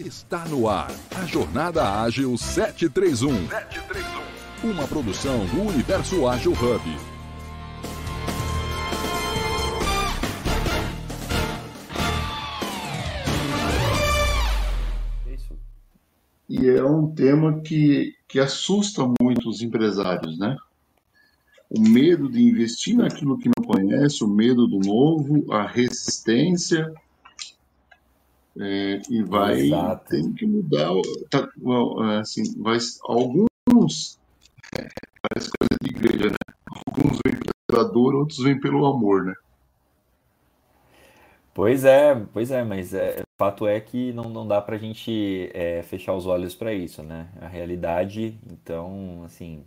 Está no ar a Jornada Ágil 731. 731. Uma produção do Universo Ágil Hub. E é um tema que, que assusta muito os empresários, né? O medo de investir naquilo que não conhece, o medo do novo, a resistência é, e vai Exato. tem que mudar tá, assim vai alguns é, parece coisa de igreja né alguns vêm pela dor outros vêm pelo amor né Pois é, pois é, mas é, fato é que não, não dá pra gente é, fechar os olhos para isso, né? A realidade, então, assim,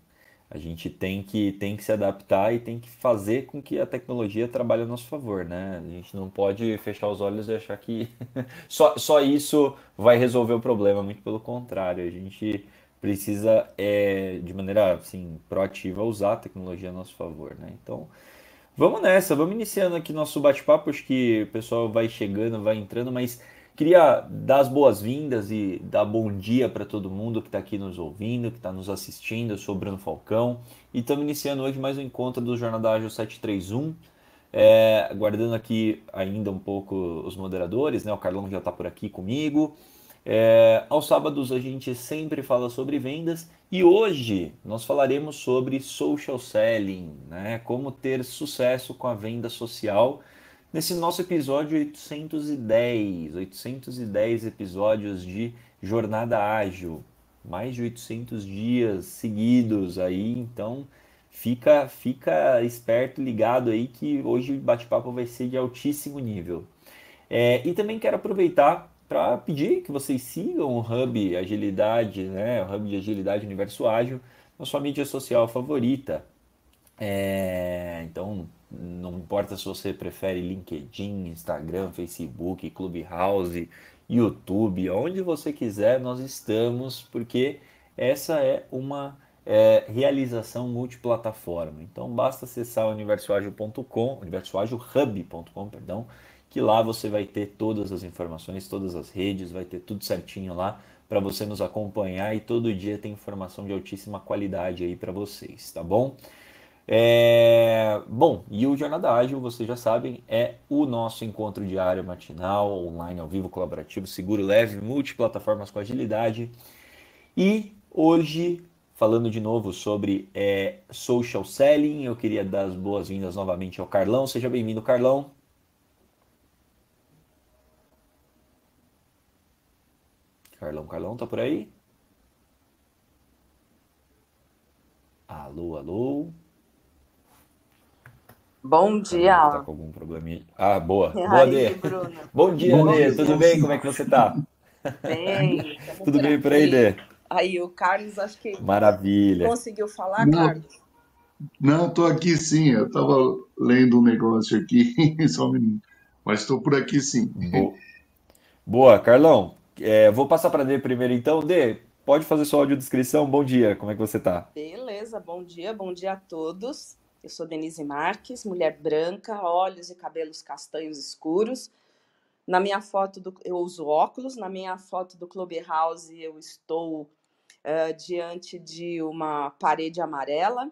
a gente tem que, tem que se adaptar e tem que fazer com que a tecnologia trabalhe a nosso favor, né? A gente não pode fechar os olhos e achar que só, só isso vai resolver o problema, muito pelo contrário, a gente precisa, é, de maneira assim, proativa, usar a tecnologia a nosso favor, né? Então, vamos nessa, vamos iniciando aqui nosso bate-papo, acho que o pessoal vai chegando, vai entrando, mas Queria dar as boas-vindas e dar bom dia para todo mundo que está aqui nos ouvindo, que está nos assistindo. Eu sou o Bruno Falcão e estamos iniciando hoje mais um encontro do Jornada Ágil 731. É, aguardando aqui ainda um pouco os moderadores, né? O Carlão já está por aqui comigo. É, aos sábados a gente sempre fala sobre vendas e hoje nós falaremos sobre social selling, né? Como ter sucesso com a venda social nesse nosso episódio 810, 810 episódios de Jornada Ágil, mais de 800 dias seguidos aí, então fica fica esperto, ligado aí que hoje o bate-papo vai ser de altíssimo nível. É, e também quero aproveitar para pedir que vocês sigam o Hub Agilidade, né, o Hub de Agilidade Universo Ágil, na sua mídia social favorita. É, importa se você prefere LinkedIn, Instagram, Facebook, Clubhouse, YouTube, onde você quiser, nós estamos, porque essa é uma é, realização multiplataforma. Então basta acessar universoagil.com, universoagilhub.com, perdão, que lá você vai ter todas as informações, todas as redes, vai ter tudo certinho lá para você nos acompanhar e todo dia tem informação de altíssima qualidade aí para vocês, tá bom? É... Bom, e o Jornada Ágil, vocês já sabem, é o nosso encontro diário matinal, online, ao vivo, colaborativo, seguro, leve, multiplataformas com agilidade. E hoje, falando de novo sobre é, social selling, eu queria dar as boas-vindas novamente ao Carlão. Seja bem-vindo, Carlão. Carlão, Carlão, tá por aí? Alô, alô. Bom dia. Tá com algum probleminha. Ah, boa. E boa, Dê. Bom dia, Bom Dê. Tudo bem? Como é que você tá? Bem. Tudo bem por aí, Dê? Aí, o Carlos, acho que. Maravilha. Conseguiu falar, não, Carlos? Não, estou aqui sim. Eu estava lendo um negócio aqui, só um minuto. Mas estou por aqui sim. Boa, boa Carlão. É, vou passar para Dê primeiro então. Dê, pode fazer sua audiodescrição. Bom dia, como é que você tá? Beleza, bom dia, bom dia a todos. Eu sou Denise Marques, mulher branca, olhos e cabelos castanhos escuros. Na minha foto, do, eu uso óculos. Na minha foto do Clubhouse, eu estou uh, diante de uma parede amarela,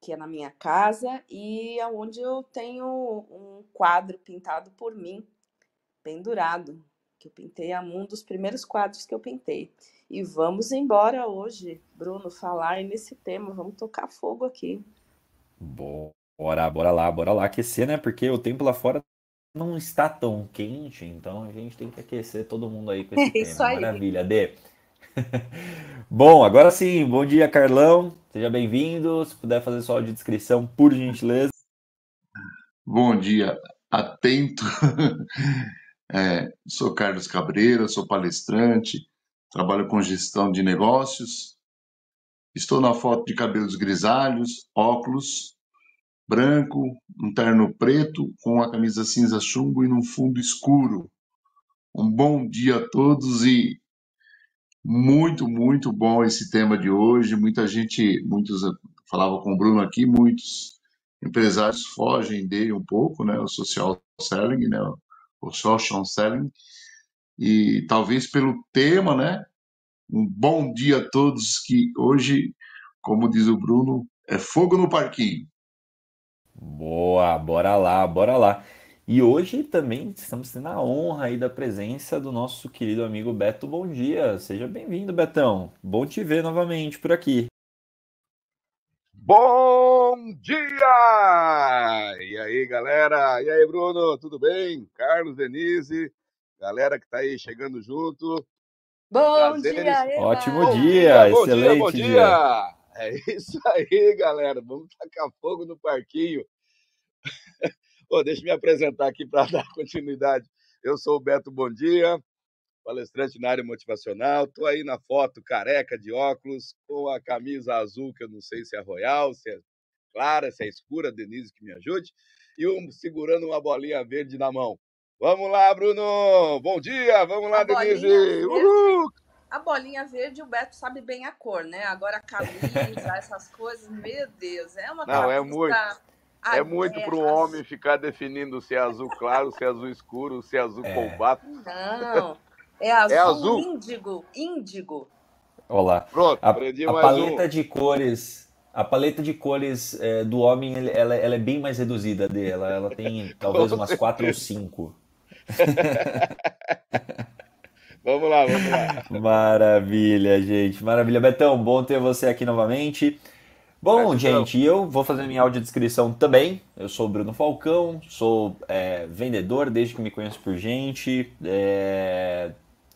que é na minha casa, e é onde eu tenho um quadro pintado por mim, pendurado, que eu pintei, é um dos primeiros quadros que eu pintei. E vamos embora hoje, Bruno, falar nesse tema. Vamos tocar fogo aqui. Bora, bora lá, bora lá aquecer, né? Porque o tempo lá fora não está tão quente, então a gente tem que aquecer todo mundo aí com esse É tema. isso aí. Maravilha, Dê. Bom, agora sim, bom dia, Carlão. Seja bem-vindo. Se puder fazer sua audiodescrição, por gentileza. Bom dia, atento. É, sou Carlos Cabreira, sou palestrante, trabalho com gestão de negócios. Estou na foto de cabelos grisalhos, óculos, branco, um terno preto com a camisa cinza chumbo e num fundo escuro. Um bom dia a todos e muito, muito bom esse tema de hoje. Muita gente, muitos falava com o Bruno aqui, muitos empresários fogem dele um pouco, né? O social selling, né? O social selling. e talvez pelo tema, né? Um bom dia a todos que hoje, como diz o Bruno, é fogo no parquinho. Boa, bora lá, bora lá. E hoje também estamos tendo a honra aí da presença do nosso querido amigo Beto. Bom dia, seja bem-vindo, Betão. Bom te ver novamente por aqui. Bom dia! E aí, galera? E aí, Bruno, tudo bem? Carlos, Denise, galera que tá aí chegando junto. Bom Prazeres. dia, Eva. Ótimo bom dia, bom excelente dia, bom dia. dia. É isso aí, galera. Vamos tacar fogo no parquinho. Pô, deixa eu me apresentar aqui para dar continuidade. Eu sou o Beto Bom Dia, palestrante na área motivacional. Estou aí na foto careca de óculos, com a camisa azul, que eu não sei se é royal, se é clara, se é escura, Denise que me ajude, e um, segurando uma bolinha verde na mão. Vamos lá, Bruno! Bom dia! Vamos lá, a Denise! Uhul! A bolinha verde, o Beto sabe bem a cor, né? Agora a camisa, essas coisas, meu Deus, é uma Não, é muito. É muito para o homem ficar definindo se é azul claro, se é azul escuro, se é azul é. combate. Não, é azul, é azul índigo, índigo. Olá. Pronto, a, a paleta um. de cores, a paleta de cores é, do homem, ela, ela, é bem mais reduzida dela. Ela tem talvez umas quatro ou cinco. vamos lá, vamos lá. Maravilha, gente. Maravilha. Betão, bom ter você aqui novamente. Bom, gente, eu vou fazer minha audiodescrição também. Eu sou o Bruno Falcão, sou é, vendedor desde que me conheço por gente. É,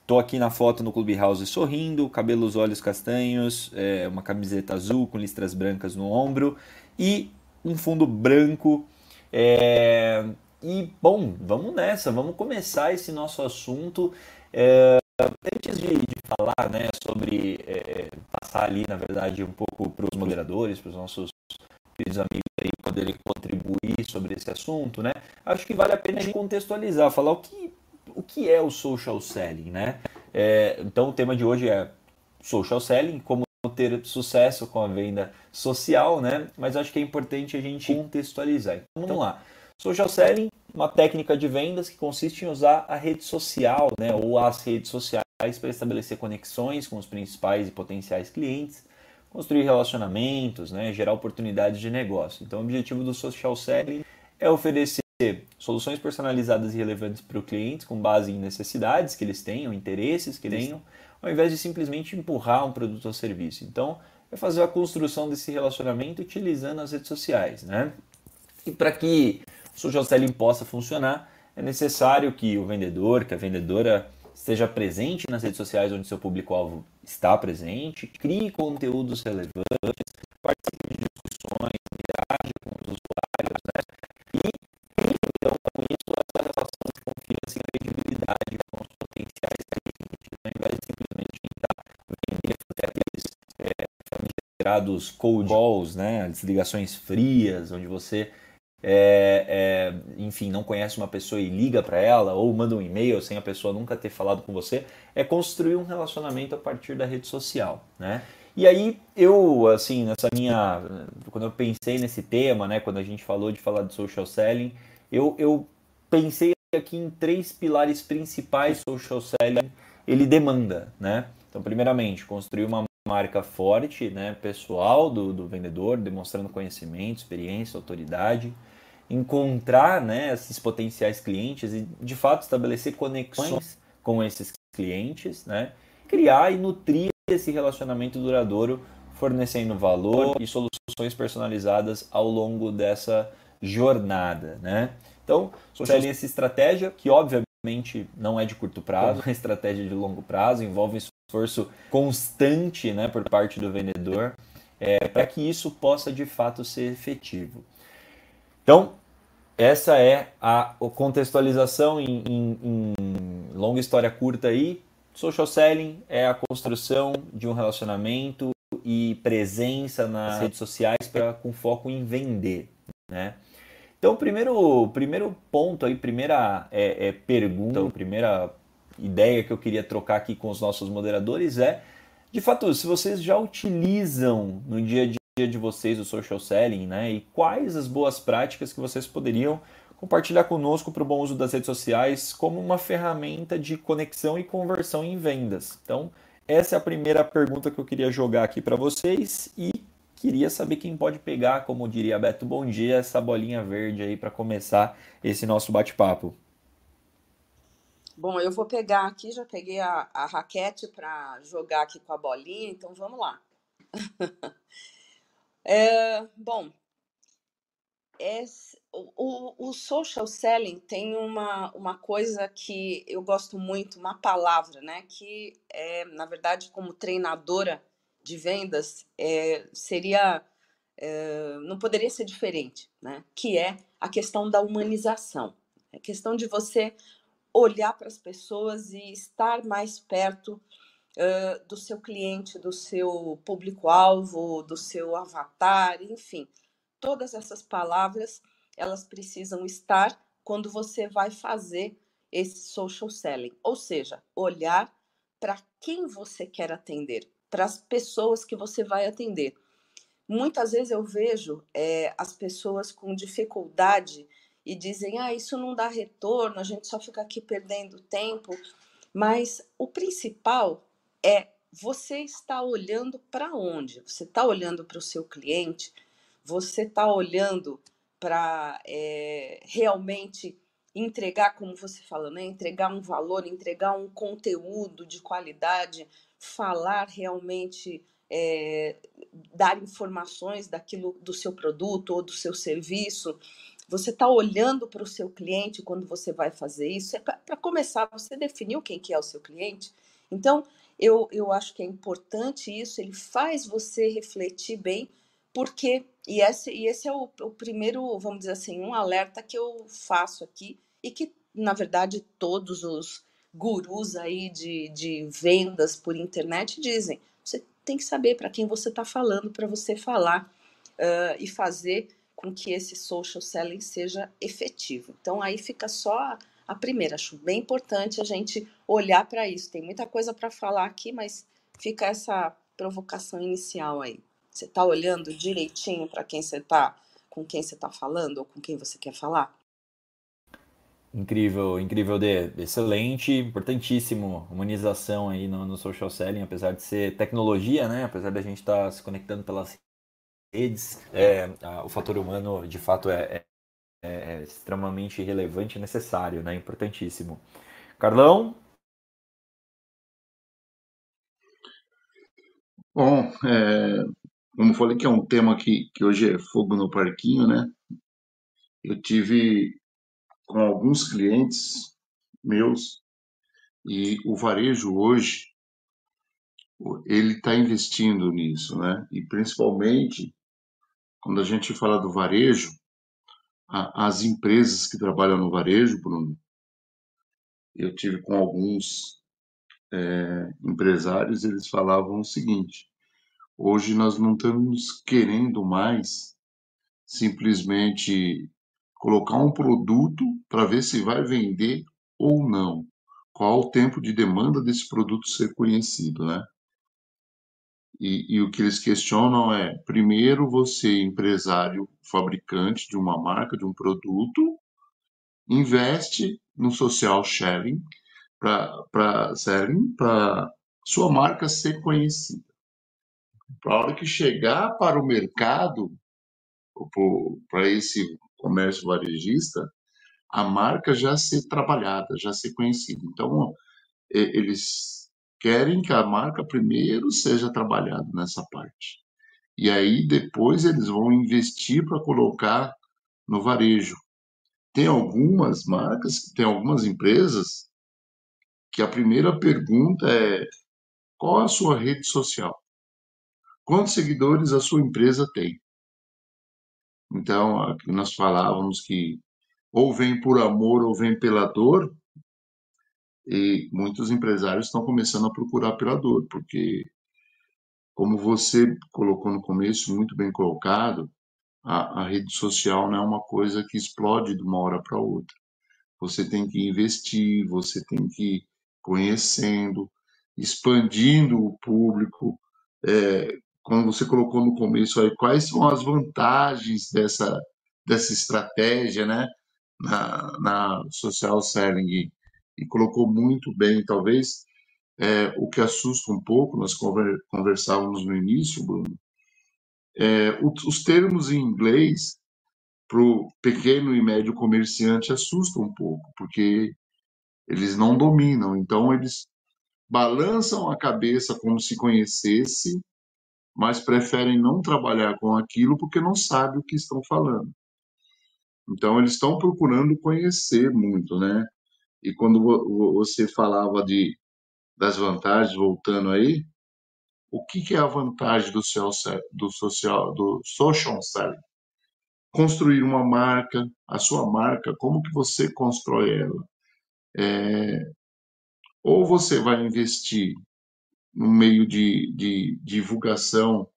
tô aqui na foto no Clubhouse sorrindo, cabelos, olhos castanhos, é, uma camiseta azul com listras brancas no ombro e um fundo branco. É, e, bom, vamos nessa, vamos começar esse nosso assunto. É, antes de, de, falar né, sobre é, passar ali, na verdade, um pouco para os moderadores, para os nossos queridos amigos aí poderem contribuir sobre esse assunto, né? Acho que vale a pena a gente contextualizar, falar o que, o que é o social selling, né? É, então o tema de hoje é social selling, como ter sucesso com a venda social, né? Mas acho que é importante a gente contextualizar. Então, vamos lá. Social selling uma técnica de vendas que consiste em usar a rede social, né, ou as redes sociais para estabelecer conexões com os principais e potenciais clientes, construir relacionamentos, né, gerar oportunidades de negócio. Então, o objetivo do social selling é oferecer soluções personalizadas e relevantes para o cliente com base em necessidades que eles tenham, interesses que tenham, ao invés de simplesmente empurrar um produto ou serviço. Então, é fazer a construção desse relacionamento utilizando as redes sociais, né? E para que o social selling possa funcionar, é necessário que o vendedor, que a vendedora esteja presente nas redes sociais onde seu público-alvo está presente, crie conteúdos relevantes, participe de discussões, interaja com os usuários, né? E então, com isso, essa relação de confiança e credibilidade com os potenciais clientes, ao invés de simplesmente tentar vender, fazer aqueles é, cold calls, né? As ligações frias, onde você é, é, enfim, não conhece uma pessoa e liga para ela, ou manda um e-mail sem a pessoa nunca ter falado com você, é construir um relacionamento a partir da rede social, né? E aí eu, assim, nessa minha, quando eu pensei nesse tema, né, quando a gente falou de falar de social selling, eu, eu pensei aqui em três pilares principais social selling ele demanda, né? Então, primeiramente, construir uma marca forte, né, pessoal do, do vendedor, demonstrando conhecimento, experiência, autoridade encontrar né, esses potenciais clientes e de fato estabelecer conexões com esses clientes, né, criar e nutrir esse relacionamento duradouro, fornecendo valor e soluções personalizadas ao longo dessa jornada. Né? Então, social essa estratégia que obviamente não é de curto prazo, é uma estratégia de longo prazo, envolve esforço constante né, por parte do vendedor é, para que isso possa de fato ser efetivo. Então, essa é a contextualização em, em, em, longa história curta aí. Social selling é a construção de um relacionamento e presença nas redes sociais para com foco em vender, né? Então, primeiro, primeiro ponto aí, primeira é, é pergunta, primeira ideia que eu queria trocar aqui com os nossos moderadores é, de fato, se vocês já utilizam no dia a dia de vocês o social selling, né? E quais as boas práticas que vocês poderiam compartilhar conosco para o bom uso das redes sociais como uma ferramenta de conexão e conversão em vendas. Então, essa é a primeira pergunta que eu queria jogar aqui para vocês e queria saber quem pode pegar, como diria Beto Bom Dia, essa bolinha verde aí para começar esse nosso bate-papo. Bom, eu vou pegar aqui, já peguei a, a raquete para jogar aqui com a bolinha, então vamos lá. é, bom, é, o, o, social selling tem uma, uma coisa que eu gosto muito, uma palavra, né? Que é, na verdade, como treinadora de vendas, é, seria. É, não poderia ser diferente, né? Que é a questão da humanização. É a questão de você olhar para as pessoas e estar mais perto do seu cliente, do seu público-alvo, do seu avatar, enfim. Todas essas palavras elas precisam estar quando você vai fazer esse social selling, ou seja, olhar para quem você quer atender, para as pessoas que você vai atender. Muitas vezes eu vejo é, as pessoas com dificuldade e dizem: ah, isso não dá retorno, a gente só fica aqui perdendo tempo. Mas o principal é você estar olhando para onde? Você está olhando para o seu cliente, você está olhando para é, realmente entregar, como você fala, né? entregar um valor, entregar um conteúdo de qualidade, falar realmente, é, dar informações daquilo do seu produto ou do seu serviço. Você está olhando para o seu cliente quando você vai fazer isso. É para começar, você definiu quem que é o seu cliente. Então, eu, eu acho que é importante isso, ele faz você refletir bem porque, e esse, e esse é o, o primeiro, vamos dizer assim, um alerta que eu faço aqui, e que, na verdade, todos os gurus aí de, de vendas por internet dizem. Você tem que saber para quem você está falando, para você falar uh, e fazer com que esse social selling seja efetivo. Então, aí fica só a primeira. Acho bem importante a gente olhar para isso. Tem muita coisa para falar aqui, mas fica essa provocação inicial aí. Você está olhando direitinho para quem você está, com quem você está falando ou com quem você quer falar? Incrível, incrível, de excelente, importantíssimo, humanização aí no, no, social selling, apesar de ser tecnologia, né? Apesar da gente estar tá se conectando pelas redes, é, a, o fator humano de fato é, é, é, extremamente relevante e necessário, né? Importantíssimo. Carlão? Bom, é, como falei que é um tema que, que hoje é fogo no parquinho, né? Eu tive com alguns clientes meus e o varejo hoje ele está investindo nisso, né? E principalmente quando a gente fala do varejo, as empresas que trabalham no varejo, Bruno, eu tive com alguns é, empresários, eles falavam o seguinte: Hoje nós não estamos querendo mais simplesmente colocar um produto para ver se vai vender ou não. Qual o tempo de demanda desse produto ser conhecido, né? E, e, o que eles questionam é, primeiro, você, empresário, fabricante de uma marca, de um produto, investe no social sharing para selling, para sua marca ser conhecida. Para a hora que chegar para o mercado, para esse comércio varejista, a marca já ser trabalhada, já ser conhecida. Então, eles querem que a marca primeiro seja trabalhada nessa parte. E aí depois eles vão investir para colocar no varejo. Tem algumas marcas, tem algumas empresas que a primeira pergunta é qual a sua rede social? Quantos seguidores a sua empresa tem? Então, nós falávamos que ou vem por amor ou vem pela dor, e muitos empresários estão começando a procurar pela dor, porque, como você colocou no começo, muito bem colocado, a, a rede social não é uma coisa que explode de uma hora para outra. Você tem que investir, você tem que ir conhecendo, expandindo o público, é, como você colocou no começo aí, quais são as vantagens dessa, dessa estratégia, né? na, na social selling e colocou muito bem, talvez é, o que assusta um pouco, nós conversávamos no início, Bruno, é, os termos em inglês para o pequeno e médio comerciante assustam um pouco, porque eles não dominam, então eles balançam a cabeça como se conhecesse, mas preferem não trabalhar com aquilo porque não sabe o que estão falando. Então eles estão procurando conhecer muito, né? E quando você falava de das vantagens, voltando aí, o que, que é a vantagem do social, do social, do social selling? Construir uma marca, a sua marca, como que você constrói ela? É, ou você vai investir no meio de, de divulgação,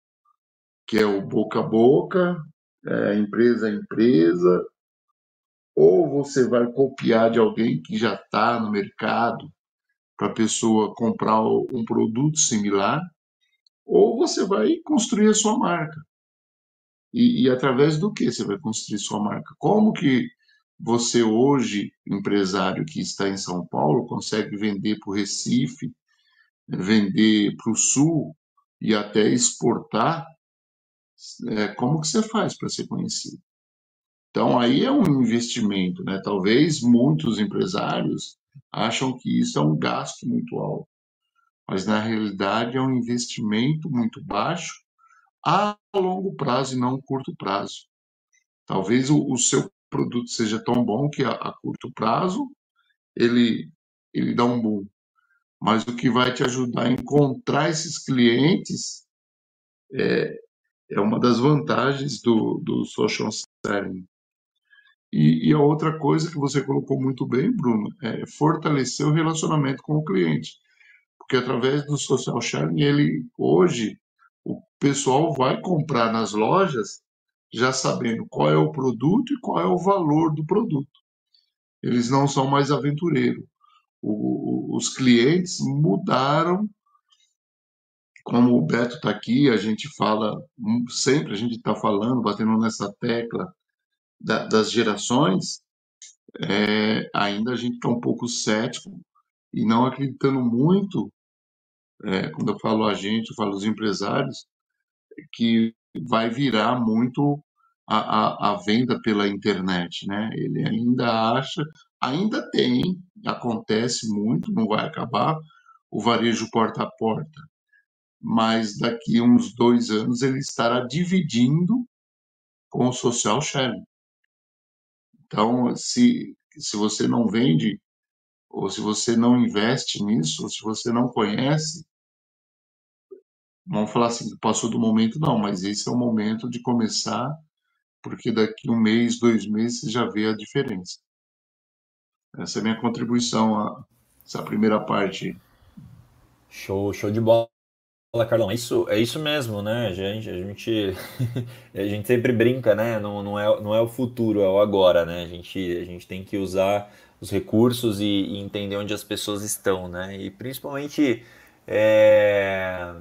que é o boca a boca, é, empresa a empresa, ou você vai copiar de alguém que já está no mercado para a pessoa comprar um produto similar, ou você vai construir a sua marca. E, e através do que você vai construir sua marca? Como que você hoje, empresário que está em São Paulo, consegue vender para o Recife, vender para o Sul e até exportar? É, como que você faz para ser conhecido? Então aí é um investimento, né? Talvez muitos empresários acham que isso é um gasto muito alto, mas na realidade é um investimento muito baixo a longo prazo e não curto prazo. Talvez o, o seu produto seja tão bom que a, a, curto prazo ele, ele dá um boom. Mas o que vai te ajudar a encontrar esses clientes é, é uma das vantagens do, do social selling. E, e, a outra coisa que você colocou muito bem, Bruno, é fortalecer o relacionamento com o cliente. Porque através do social sharing, ele hoje, o pessoal vai comprar nas lojas já sabendo qual é o produto e qual é o valor do produto. Eles não são mais aventureiros. O, os clientes mudaram. Como o Beto está aqui, a gente fala, sempre a gente está falando, batendo nessa tecla da, das gerações, é, ainda a gente está um pouco cético e não acreditando muito, é, quando eu falo a gente, eu falo os empresários, que vai virar muito a, a, a, venda pela internet, né? Ele ainda acha, ainda tem, acontece muito, não vai acabar o varejo porta a porta, mas daqui uns dois anos ele estará dividindo com o social sharing. Então, se, se você não vende, ou se você não investe nisso, ou se você não conhece, vamos falar assim, passou do momento, não, mas esse é o momento de começar, porque daqui um mês, dois meses, você já vê a diferença. Essa é a minha contribuição a essa primeira parte. Show, show de bola. Fala, Carlão, é isso, é isso mesmo, né? A gente, a gente, a gente sempre brinca, né? Não, não, é, não é o futuro, é o agora, né? A gente, a gente tem que usar os recursos e, e entender onde as pessoas estão, né? E principalmente, é,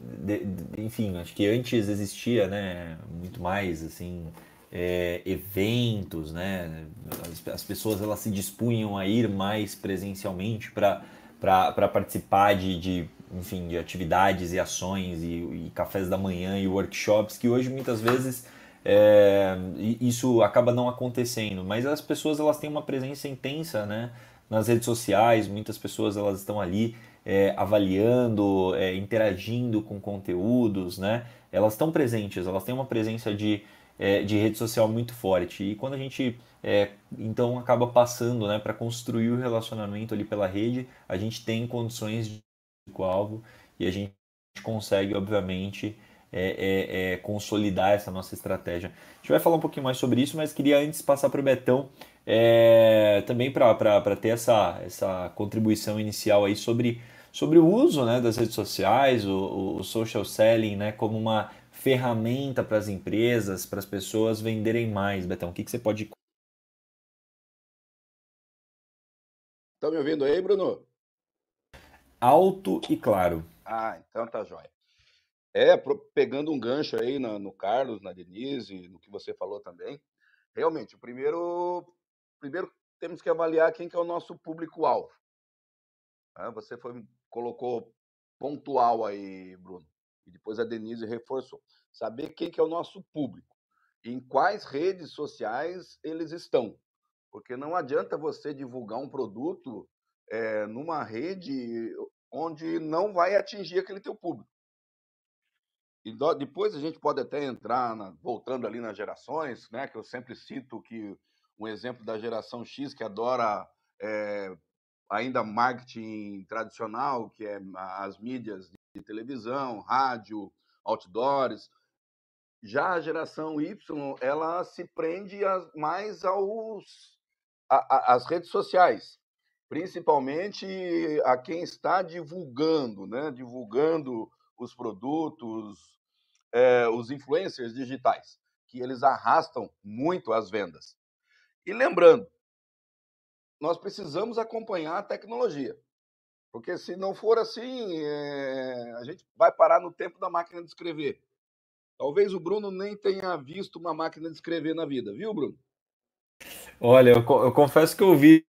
de, de, enfim, acho que antes existia, né? Muito mais, assim, é, eventos, né? As, as pessoas elas se dispunham a ir mais presencialmente para participar de, de enfim, de atividades e ações e, e, cafés da manhã e workshops que hoje muitas vezes é, isso acaba não acontecendo, mas as pessoas elas têm uma presença intensa, né, nas redes sociais, muitas pessoas elas estão ali é, avaliando, é, interagindo com conteúdos, né, elas estão presentes, elas têm uma presença de, é, de rede social muito forte e quando a gente é, então acaba passando né, para construir o relacionamento ali pela rede, a gente tem condições de público-alvo e a gente consegue, obviamente, é, é, é, consolidar essa nossa estratégia. A gente vai falar um pouquinho mais sobre isso, mas queria antes passar para o Betão é, também para ter essa, essa contribuição inicial aí sobre, sobre o uso né, das redes sociais, o, o social selling né, como uma ferramenta para as empresas, para as pessoas venderem mais. Betão, o que, que você pode. Estão me ouvindo aí, Bruno? alto e claro. Ah, então tá jóia. É, pegando um gancho aí no, no Carlos, na Denise, no que você falou também. Realmente, o primeiro primeiro temos que avaliar quem que é o nosso público-alvo. Né? Você foi, colocou pontual aí, Bruno, e depois a Denise reforçou. Saber quem que é o nosso público, em quais redes sociais eles estão. Porque não adianta você divulgar um produto é, numa rede onde não vai atingir aquele teu público. E do, depois a gente pode até entrar, na, voltando ali nas gerações, né, que eu sempre cito que um exemplo da geração X que adora é, ainda marketing tradicional, que é as mídias televisão, rádio, outdoors. Já a geração Y, ela se prende mais aos às redes sociais, principalmente a quem está divulgando, né? divulgando os produtos, é, os influencers digitais, que eles arrastam muito as vendas. E lembrando, nós precisamos acompanhar a tecnologia. Porque se não for assim, é... a gente vai parar no tempo da máquina de escrever. Talvez o Bruno nem tenha visto uma máquina de escrever na vida, viu, Bruno? Olha, eu, eu confesso que eu vi,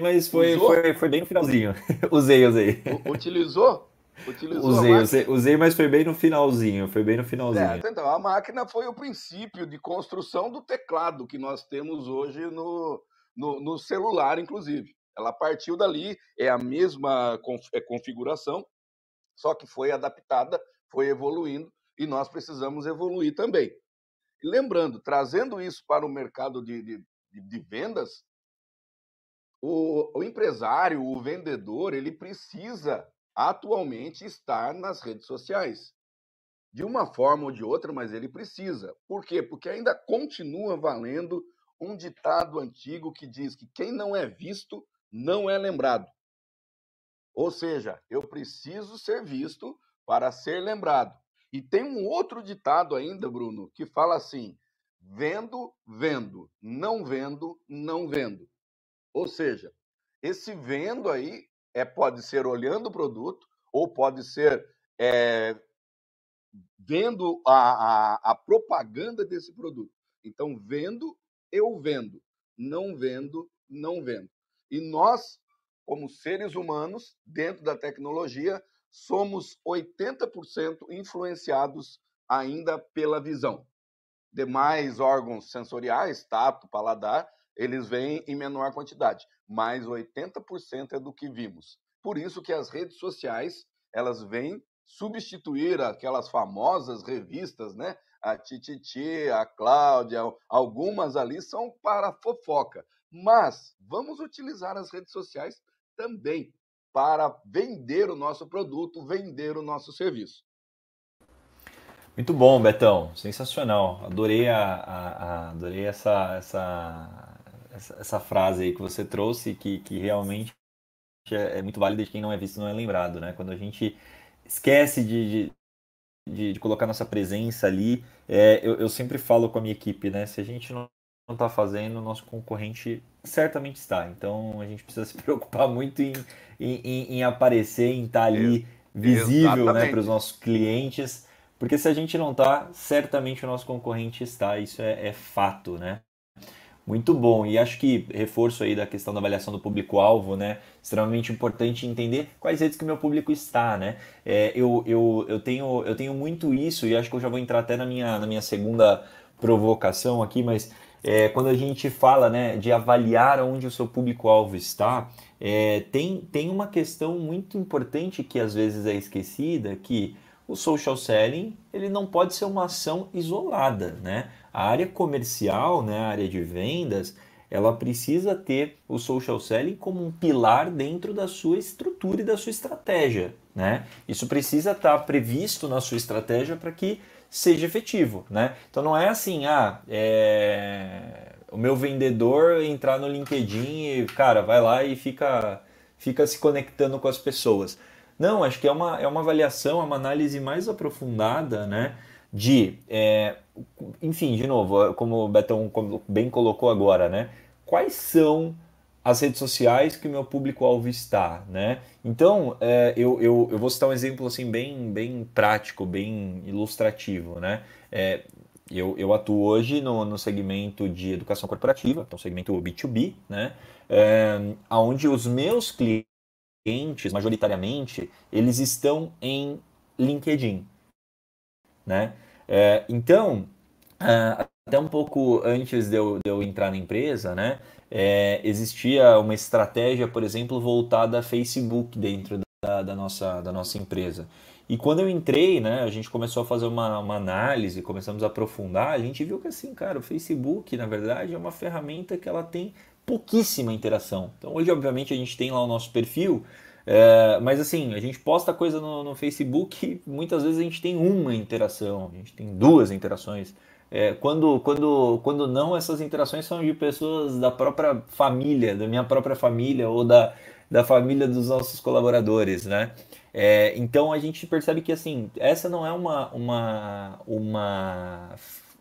mas foi, foi, foi, bem no finalzinho. usei, usei. U utilizou? Utilizou usei, usei, usei, mas foi bem no finalzinho. Foi bem no finalzinho. Então, a máquina foi o princípio de construção do teclado que nós temos hoje no, no, no celular, inclusive. Ela partiu dali, é a mesma é, configuração, só que foi adaptada, foi evoluindo e nós precisamos evoluir também. E lembrando, trazendo isso para o mercado de, de, de vendas, o, o, empresário, o vendedor, ele precisa atualmente estar nas redes sociais. De uma forma ou de outra, mas ele precisa. Por quê? Porque ainda continua valendo um ditado antigo que diz que quem não é visto não é lembrado. Ou seja, eu preciso ser visto para ser lembrado. E tem um outro ditado ainda, Bruno, que fala assim: vendo, vendo, não vendo, não vendo. Ou seja, esse vendo aí é pode ser olhando o produto ou pode ser é, vendo a, a, a propaganda desse produto. Então, vendo eu vendo, não vendo, não vendo. E nós, como seres humanos, dentro da tecnologia, somos 80% influenciados ainda pela visão. Demais órgãos sensoriais, tato, paladar, eles vêm em menor quantidade, mas 80% é do que vimos. Por isso que as redes sociais, elas vêm substituir aquelas famosas revistas, né, a Tititi, a Cláudia, algumas ali são para fofoca. Mas vamos utilizar as redes sociais também para vender o nosso produto, vender o nosso serviço. Muito bom, Betão. Sensacional. Adorei, a, a, a adorei essa, essa, essa, essa, frase aí que você trouxe, que, que realmente é, é muito válida de quem não é visto não é lembrado, né? Quando a gente esquece de, de de, de colocar nossa presença ali. É, eu, eu, sempre falo com a minha equipe, né? Se a gente não está fazendo, nosso concorrente certamente está. Então a gente precisa se preocupar muito em, em, em aparecer, em estar tá ali visível né, para os nossos clientes. Porque se a gente não está, certamente o nosso concorrente está. Isso é, é fato, né? Muito bom. E acho que reforço aí da questão da avaliação do público-alvo, né? Extremamente importante entender quais redes que o meu público está, né? É, eu, eu, eu, tenho, eu tenho muito isso, e acho que eu já vou entrar até na minha, na minha segunda provocação aqui, mas é, quando a gente fala né, de avaliar onde o seu público-alvo está, é, tem, tem uma questão muito importante que às vezes é esquecida, que o social selling ele não pode ser uma ação isolada, né? A área comercial, né, a área de vendas, ela precisa ter o social selling como um pilar dentro da sua estrutura e da sua estratégia, né? Isso precisa estar previsto na sua estratégia para que seja efetivo, né? Então não é assim, ah, é... o meu vendedor entrar no LinkedIn e, cara, vai lá e fica, fica se conectando com as pessoas. Não, acho que é uma, é uma avaliação, é uma análise mais aprofundada, né? De, é, enfim, de novo, como o Betão bem colocou agora, né? Quais são as redes sociais que o meu público-alvo está, né? Então, é, eu, eu, eu vou citar um exemplo assim bem, bem prático, bem ilustrativo, né? É, eu, eu atuo hoje no, no segmento de educação corporativa, então segmento B2B, né? É, onde os meus clientes, majoritariamente, eles estão em LinkedIn, né? É, então, é, até um pouco antes de eu, de eu entrar na empresa, né? É, existia uma estratégia, por exemplo, voltada a Facebook dentro da, da, nossa, da nossa empresa. E quando eu entrei, né, a gente começou a fazer uma, uma análise, começamos a aprofundar, a gente viu que assim, cara, o Facebook, na verdade, é uma ferramenta que ela tem pouquíssima interação. Então hoje, obviamente, a gente tem lá o nosso perfil, é, mas assim, a gente posta coisa no, no Facebook muitas vezes a gente tem uma interação, a gente tem duas interações. É, quando, quando, quando não, essas interações são de pessoas da própria família, da minha própria família ou da, da família dos nossos colaboradores, né? É, então a gente percebe que assim, essa não é uma, uma, uma,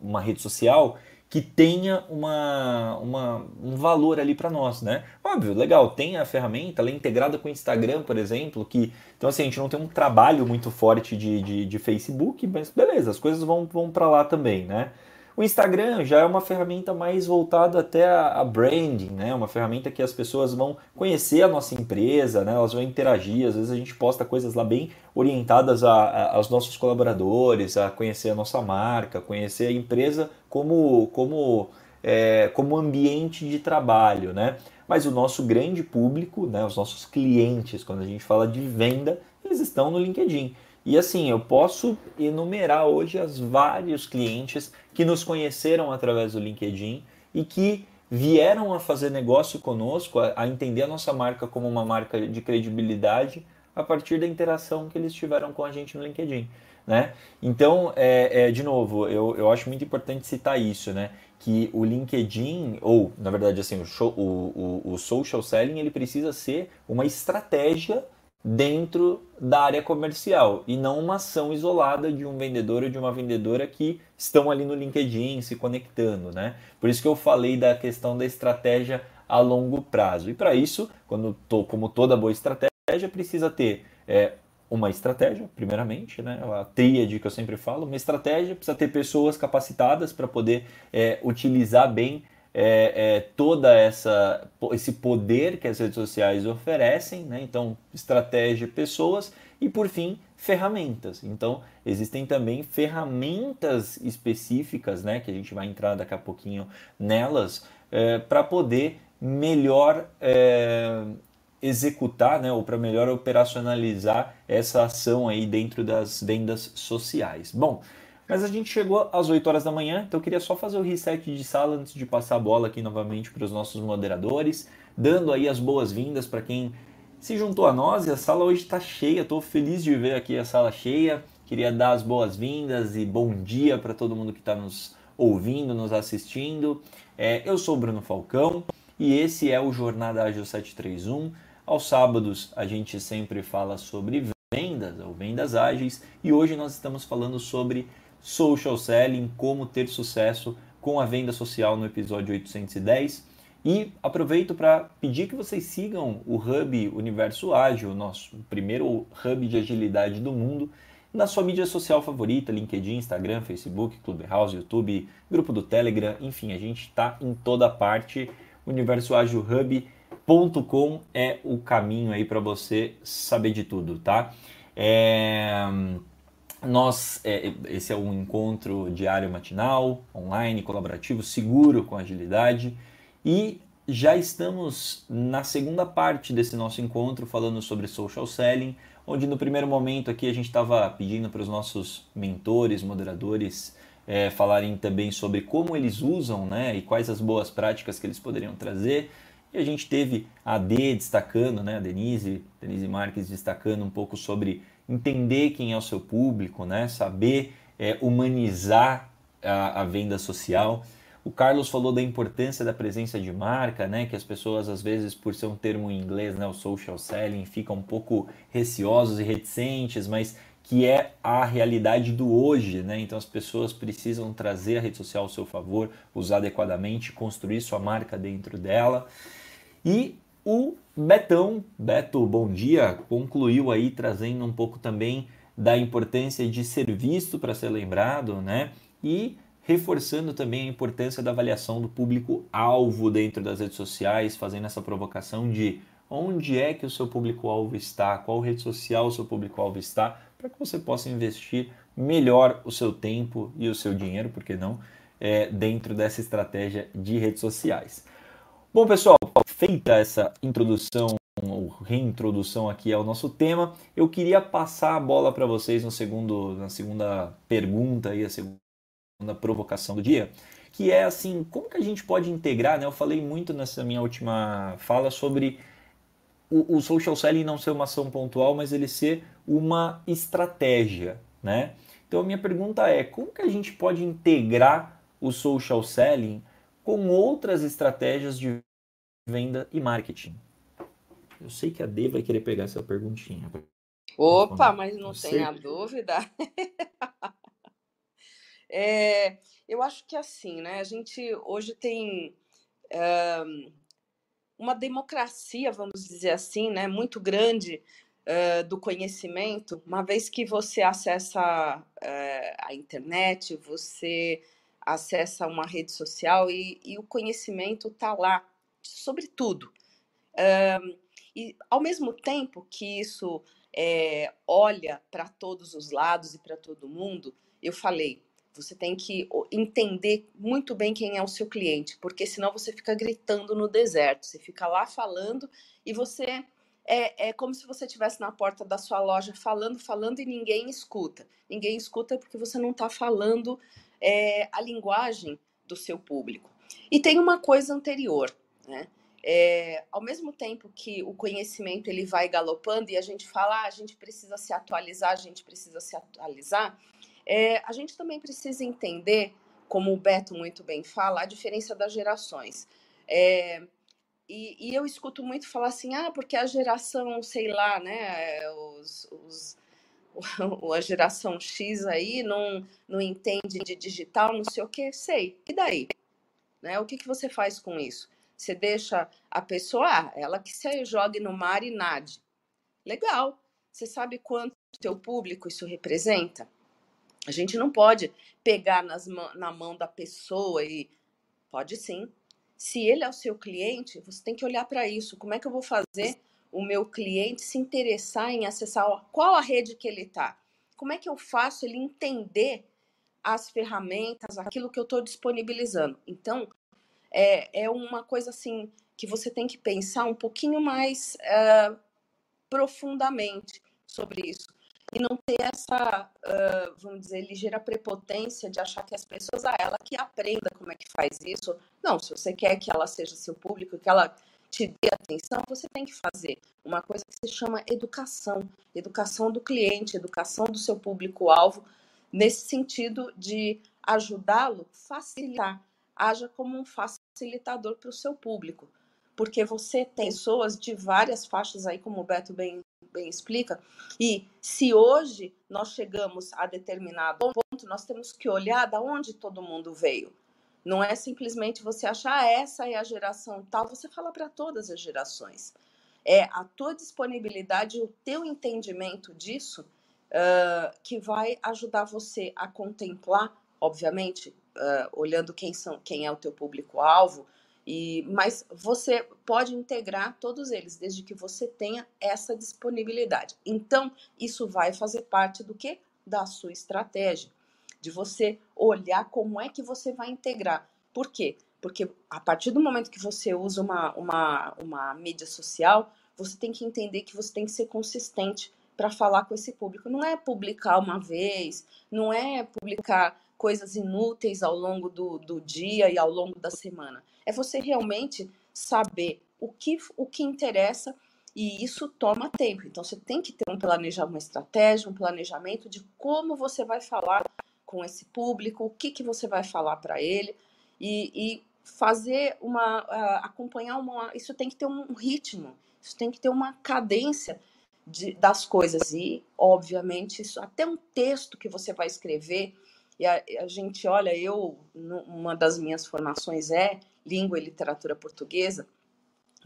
uma rede social que tenha uma, uma, um valor ali para nós, né? Óbvio, legal, tem a ferramenta, ela é integrada com o Instagram, por exemplo, que então assim, a gente não tem um trabalho muito forte de, de, de Facebook, mas beleza, as coisas vão, vão para lá também, né? O Instagram já é uma ferramenta mais voltada até a, branding, né? Uma ferramenta que as pessoas vão conhecer a nossa empresa, né? Elas vão interagir. Às vezes a gente posta coisas lá bem orientadas a, a, aos nossos colaboradores, a conhecer a nossa marca, conhecer a empresa como como é, como ambiente de trabalho, né? Mas o nosso grande público, né? Os nossos clientes, quando a gente fala de venda, eles estão no LinkedIn. E assim, eu posso enumerar hoje os vários clientes que nos conheceram através do LinkedIn e que vieram a fazer negócio conosco, a, entender a nossa marca como uma marca de credibilidade a partir da interação que eles tiveram com a gente no LinkedIn. Né? Então, é, é, de novo, eu, eu acho muito importante citar isso, né? que o LinkedIn, ou na verdade assim, o, show, o, o, o social selling, ele precisa ser uma estratégia dentro da área comercial e não uma ação isolada de um vendedor ou de uma vendedora que estão ali no LinkedIn se conectando, né? Por isso que eu falei da questão da estratégia a longo prazo. E para isso, quando tô, como toda boa estratégia, precisa ter é, uma estratégia, primeiramente, né? a tríade que eu sempre falo, uma estratégia, precisa ter pessoas capacitadas para poder é, utilizar bem é, é, toda essa esse poder que as redes sociais oferecem, né? Então, estratégia, pessoas e por fim ferramentas. Então, existem também ferramentas específicas, né? Que a gente vai entrar daqui a pouquinho nelas é, para poder melhor é, executar, né? Ou para melhor operacionalizar essa ação aí dentro das vendas sociais. Bom. Mas a gente chegou às 8 horas da manhã, então eu queria só fazer o reset de sala antes de passar a bola aqui novamente para os nossos moderadores, dando aí as boas-vindas para quem se juntou a nós e a sala hoje está cheia, estou feliz de ver aqui a sala cheia. Queria dar as boas-vindas e bom dia para todo mundo que está nos ouvindo, nos assistindo. É, eu sou Bruno Falcão e esse é o Jornada Ágil 731. Aos sábados a gente sempre fala sobre vendas ou vendas ágeis e hoje nós estamos falando sobre social selling, como ter sucesso com a venda social no episódio 810. E aproveito para pedir que vocês sigam o Hub Universo Ágil, nosso primeiro hub de agilidade do mundo, na sua mídia social favorita, LinkedIn, Instagram, Facebook, Clubhouse, YouTube, grupo do Telegram, enfim, a gente está em toda parte. universoagilhub.com é o caminho aí para você saber de tudo, tá? É... Nós, é, esse é um encontro diário matinal, online, colaborativo, seguro, com agilidade. E já estamos na segunda parte desse nosso encontro falando sobre social selling, onde no primeiro momento aqui a gente estava pedindo para os nossos mentores, moderadores, é, falarem também sobre como eles usam né, e quais as boas práticas que eles poderiam trazer. E a gente teve a D destacando, né, a Denise, Denise Marques destacando um pouco sobre entender quem é o seu público, né? saber é, humanizar a, a, venda social. O Carlos falou da importância da presença de marca, né? que as pessoas, às vezes, por ser um termo em inglês, né? o social selling, ficam um pouco receosos e reticentes, mas que é a realidade do hoje, né? Então as pessoas precisam trazer a rede social ao seu favor, usar adequadamente, construir sua marca dentro dela. E o Betão, Beto, bom dia, concluiu aí trazendo um pouco também da importância de ser visto para ser lembrado, né? E reforçando também a importância da avaliação do público-alvo dentro das redes sociais, fazendo essa provocação de onde é que o seu público-alvo está, qual rede social o seu público-alvo está, para que você possa investir melhor o seu tempo e o seu dinheiro, por que não, é, dentro dessa estratégia de redes sociais. Bom, pessoal, feita essa introdução ou reintrodução aqui ao nosso tema, eu queria passar a bola para vocês no segundo, na segunda pergunta e a segunda provocação do dia, que é assim, como que a gente pode integrar, né? Eu falei muito nessa minha última fala sobre o, o social selling não ser uma ação pontual, mas ele ser uma estratégia, né? Então a minha pergunta é, como que a gente pode integrar o social selling com outras estratégias de venda e marketing? Eu sei que a D vai querer pegar essa perguntinha. Opa, mas não tenha dúvida. é, eu acho que assim, né? A gente hoje tem um, uma democracia, vamos dizer assim, né? Muito grande uh, do conhecimento, uma vez que você acessa uh, a internet, você acessa uma rede social e, e o conhecimento está lá sobre tudo. Um, e ao mesmo tempo que isso é, olha para todos os lados e para todo mundo, eu falei, você tem que entender muito bem quem é o seu cliente, porque senão você fica gritando no deserto, você fica lá falando e você é, é como se você estivesse na porta da sua loja falando, falando e ninguém escuta. Ninguém escuta porque você não está falando é, a linguagem do seu público. E tem uma coisa anterior, né? É, ao mesmo tempo que o conhecimento ele vai galopando e a gente fala, ah, a gente precisa se atualizar, a gente precisa se atualizar, é, a gente também precisa entender, como o Beto muito bem fala, a diferença das gerações. É, e, e, eu escuto muito falar assim, ah, porque a geração, sei lá, né, os, os a geração X aí não, não entende de digital, não sei o que, sei. E daí? Né? O que, que você faz com isso? Você deixa a pessoa, ah, ela que se jogue no mar e nade. Legal. Você sabe quanto teu público isso representa? A gente não pode pegar nas, na mão da pessoa e pode sim. Se ele é o seu cliente, você tem que olhar para isso. Como é que eu vou fazer o meu cliente se interessar em acessar qual a rede que ele está? Como é que eu faço ele entender as ferramentas, aquilo que eu estou disponibilizando? Então, é, é uma coisa assim que você tem que pensar um pouquinho mais uh, profundamente sobre isso. E não ter essa, uh, vamos dizer, ligeira prepotência de achar que as pessoas, ah, ela que aprenda como é que faz isso. Não, se você quer que ela seja seu público, que ela te dê atenção, você tem que fazer uma coisa que se chama educação, educação do cliente, educação do seu público-alvo, nesse sentido de ajudá-lo, facilitar, haja como um facilitador para o seu público, porque você tem pessoas de várias faixas aí, como o Beto bem, bem explica, e se hoje nós chegamos a determinado ponto, nós temos que olhar da onde todo mundo veio. Não é simplesmente você achar ah, essa é a geração tal, você fala para todas as gerações. É a tua disponibilidade, o teu entendimento disso uh, que vai ajudar você a contemplar, obviamente, uh, olhando quem, são, quem é o teu público-alvo, e, mas você pode integrar todos eles, desde que você tenha essa disponibilidade. Então, isso vai fazer parte do que? Da sua estratégia, de você olhar como é que você vai integrar. Por quê? Porque a partir do momento que você usa uma, uma, uma mídia social, você tem que entender que você tem que ser consistente para falar com esse público. Não é publicar uma vez, não é publicar coisas inúteis ao longo do, do dia e ao longo da semana. É você realmente saber o que, o que interessa e isso toma tempo. Então você tem que ter um planejamento, uma estratégia, um planejamento de como você vai falar com esse público, o que, que você vai falar para ele e, e, fazer uma uh, acompanhar uma isso tem que ter um ritmo, isso tem que ter uma cadência de, das coisas e obviamente isso até um texto que você vai escrever e a, a gente olha, eu, uma das minhas formações é língua e literatura portuguesa,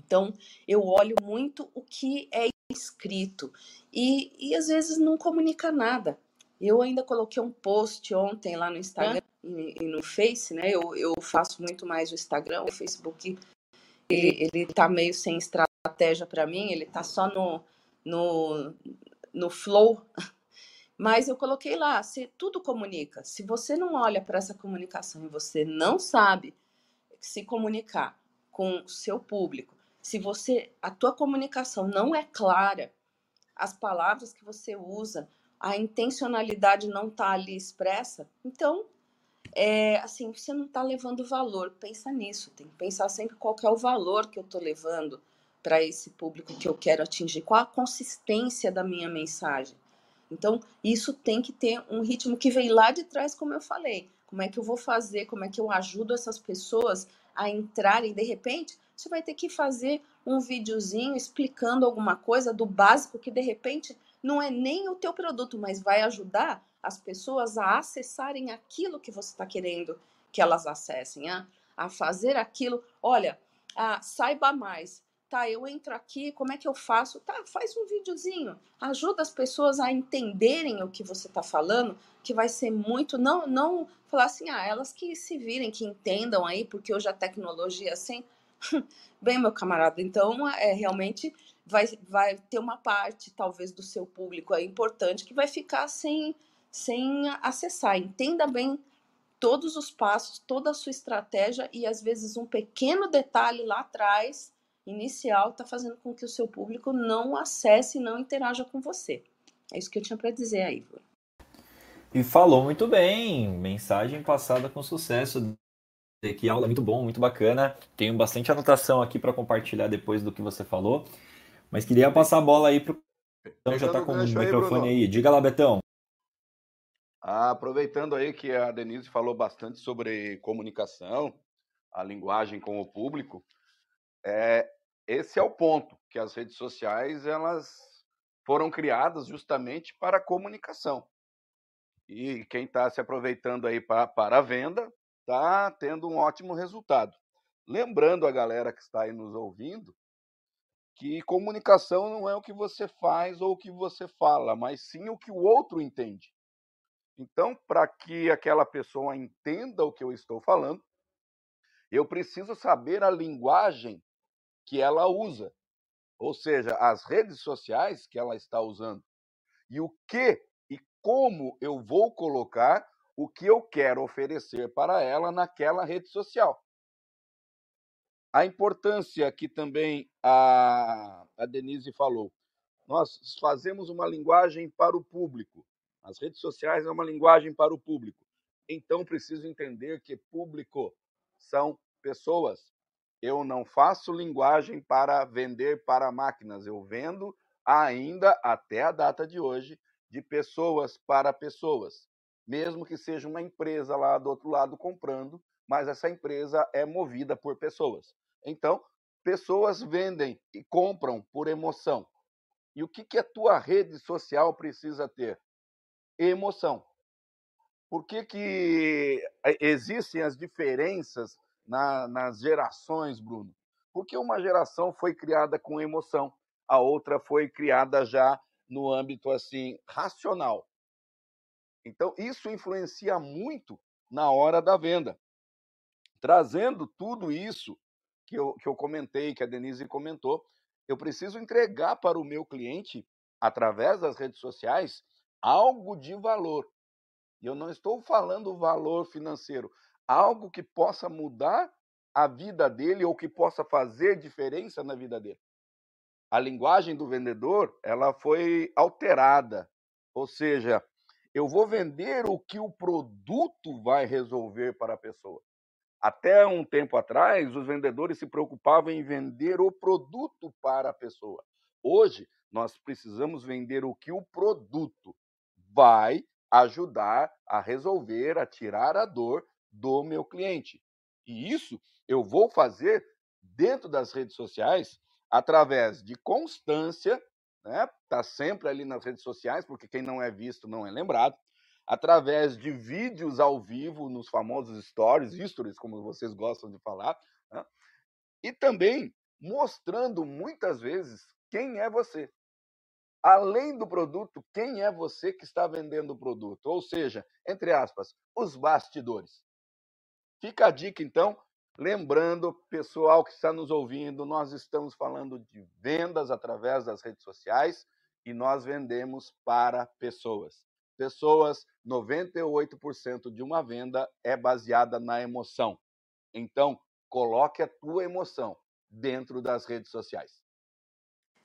então eu olho muito o que é escrito e, e às vezes não comunica nada. Eu ainda coloquei um post ontem lá no Instagram e, e no Face, né? Eu, eu faço muito mais o Instagram, o Facebook ele, ele tá meio sem estratégia para mim, ele tá só no, no, no flow. Mas eu coloquei lá, se tudo comunica. Se você não olha para essa comunicação e você não sabe se comunicar com o seu público, se você a tua comunicação não é clara, as palavras que você usa, a intencionalidade não está ali expressa, então é, assim, você não está levando valor. Pensa nisso, tem que pensar sempre qual é o valor que eu estou levando para esse público que eu quero atingir, qual a consistência da minha mensagem. Então, isso tem que ter um ritmo que vem lá de trás, como eu falei. Como é que eu vou fazer, como é que eu ajudo essas pessoas a entrarem, de repente, você vai ter que fazer um videozinho explicando alguma coisa do básico que de repente não é nem o teu produto, mas vai ajudar as pessoas a acessarem aquilo que você está querendo que elas acessem, a, a fazer aquilo. Olha, a, saiba mais. Tá, eu entro aqui, como é que eu faço? Tá, faz um videozinho. Ajuda as pessoas a entenderem o que você está falando, que vai ser muito. Não, não falar assim, ah, elas que se virem, que entendam aí, porque hoje a tecnologia assim. Bem, meu camarada, então é realmente vai, vai ter uma parte, talvez, do seu público é importante que vai ficar sem sem acessar. Entenda bem todos os passos, toda a sua estratégia e às vezes um pequeno detalhe lá atrás, inicial, está fazendo com que o seu público não acesse e não interaja com você. É isso que eu tinha para dizer aí, Ivor. E falou muito bem, mensagem passada com sucesso. Que aula muito bom, muito bacana. Tenho bastante anotação aqui para compartilhar depois do que você falou. Mas queria passar a bola aí para o Betão, já está com o microfone aí, aí. Diga lá, Betão. Ah, aproveitando aí que a Denise falou bastante sobre comunicação, a linguagem com o público, é, esse é o ponto, que as redes sociais elas foram criadas justamente para a comunicação. E quem está se aproveitando aí pra, para a venda está tendo um ótimo resultado. Lembrando a galera que está aí nos ouvindo que comunicação não é o que você faz ou o que você fala, mas sim o que o outro entende. Então, para que aquela pessoa entenda o que eu estou falando, eu preciso saber a linguagem que ela usa, ou seja, as redes sociais que ela está usando, e o que e como eu vou colocar o que eu quero oferecer para ela naquela rede social. A importância que também a, a Denise falou. Nós fazemos uma linguagem para o público. As redes sociais é uma linguagem para o público. Então, preciso entender que público são pessoas. Eu não faço linguagem para vender para máquinas. Eu vendo ainda até a data de hoje de pessoas para pessoas. Mesmo que seja uma empresa lá do outro lado comprando, mas essa empresa é movida por pessoas. Então, pessoas vendem e compram por emoção. E o que, que a tua rede social precisa ter? emoção. Por que, que eh, existem as diferenças na, nas gerações, Bruno? Porque uma geração foi criada com emoção, a outra foi criada já no âmbito assim racional. Então, isso influencia muito na hora da venda. Trazendo tudo isso que eu, que eu comentei, que a Denise comentou, eu preciso entregar para o meu cliente, através das redes sociais, algo de valor. E eu não estou falando valor financeiro, algo que possa mudar a vida dele ou que possa fazer diferença na vida dele. A linguagem do vendedor, ela foi alterada. Ou seja, eu vou vender o que o produto vai resolver para a pessoa. Até um tempo atrás, os vendedores se preocupavam em vender o produto para a pessoa. Hoje, nós precisamos vender o que o produto vai ajudar a resolver, a tirar a dor do meu cliente. E isso eu vou fazer dentro das redes sociais através de constância, né? Tá sempre ali nas redes sociais, porque quem não é visto não é lembrado, através de vídeos ao vivo nos famosos stories, stories como vocês gostam de falar, né? e também mostrando muitas vezes quem é você. além do produto, quem é você que está vendendo o produto? Ou seja, entre aspas, os bastidores. Fica a dica, então. Lembrando, pessoal que está nos ouvindo, nós estamos falando de vendas através das redes sociais e nós vendemos para pessoas. Pessoas, 98% de uma venda é baseada na emoção. Então, coloque a tua emoção dentro das redes sociais.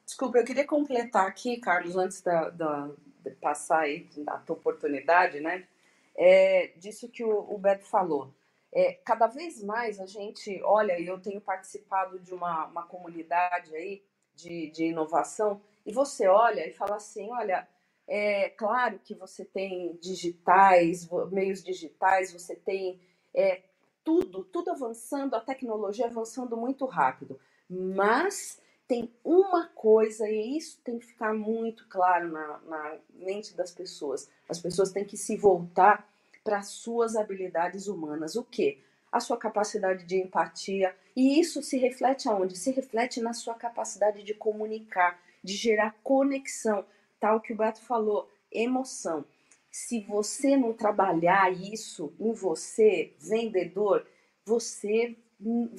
Desculpa, eu queria completar aqui, Carlos, antes da, da de passar aí da tua oportunidade, né? É, disso que o, o Beto falou. É, cada vez mais a gente olha, eu tenho participado de uma, uma comunidade aí de, de inovação, e você olha e fala assim: olha, é claro que você tem digitais, meios digitais, você tem é, tudo, tudo avançando, a tecnologia avançando muito rápido, mas tem uma coisa, e isso tem que ficar muito claro na, na mente das pessoas: as pessoas têm que se voltar para as suas habilidades humanas. O que? A sua capacidade de empatia. E isso se reflete aonde? Se reflete na sua capacidade de comunicar, de gerar conexão. Tal que o Beto falou, emoção. Se você não trabalhar isso em você, vendedor, você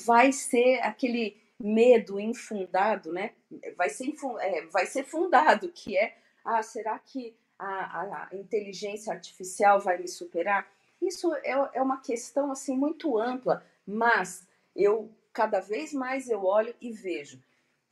vai ser aquele medo infundado, né? Vai ser, é, vai ser fundado, que é, ah, será que a, a inteligência artificial vai me superar? Isso é, é uma questão assim muito ampla, mas eu cada vez mais eu olho e vejo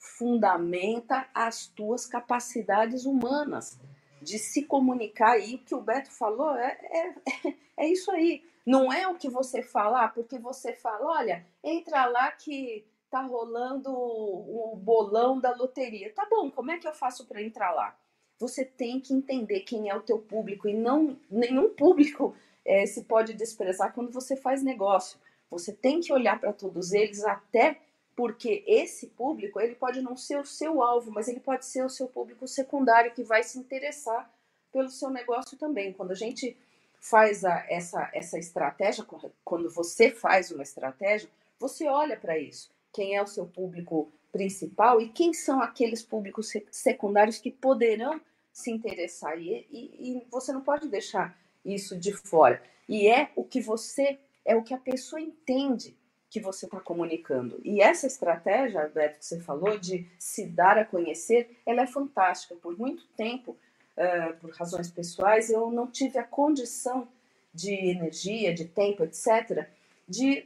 fundamenta as tuas capacidades humanas de se comunicar e o que o Beto falou é, é, é isso aí. Não é o que você falar, porque você fala, olha, entra lá que tá rolando o bolão da loteria. Tá bom, como é que eu faço para entrar lá? Você tem que entender quem é o teu público e não nenhum público é, se pode desprezar quando você faz negócio. Você tem que olhar para todos eles até porque esse público ele pode não ser o seu alvo, mas ele pode ser o seu público secundário que vai se interessar pelo seu negócio também. Quando a gente faz a, essa, essa estratégia, quando você faz uma estratégia, você olha para isso quem é o seu público principal e quem são aqueles públicos secundários que poderão se interessar. E, e, e, você não pode deixar isso de fora. E é o que você, é o que a pessoa entende que você está comunicando. E essa estratégia, Alberto, que você falou, de se dar a conhecer, ela é fantástica. Por muito tempo, uh, por razões pessoais, eu não tive a condição de energia, de tempo, etc., de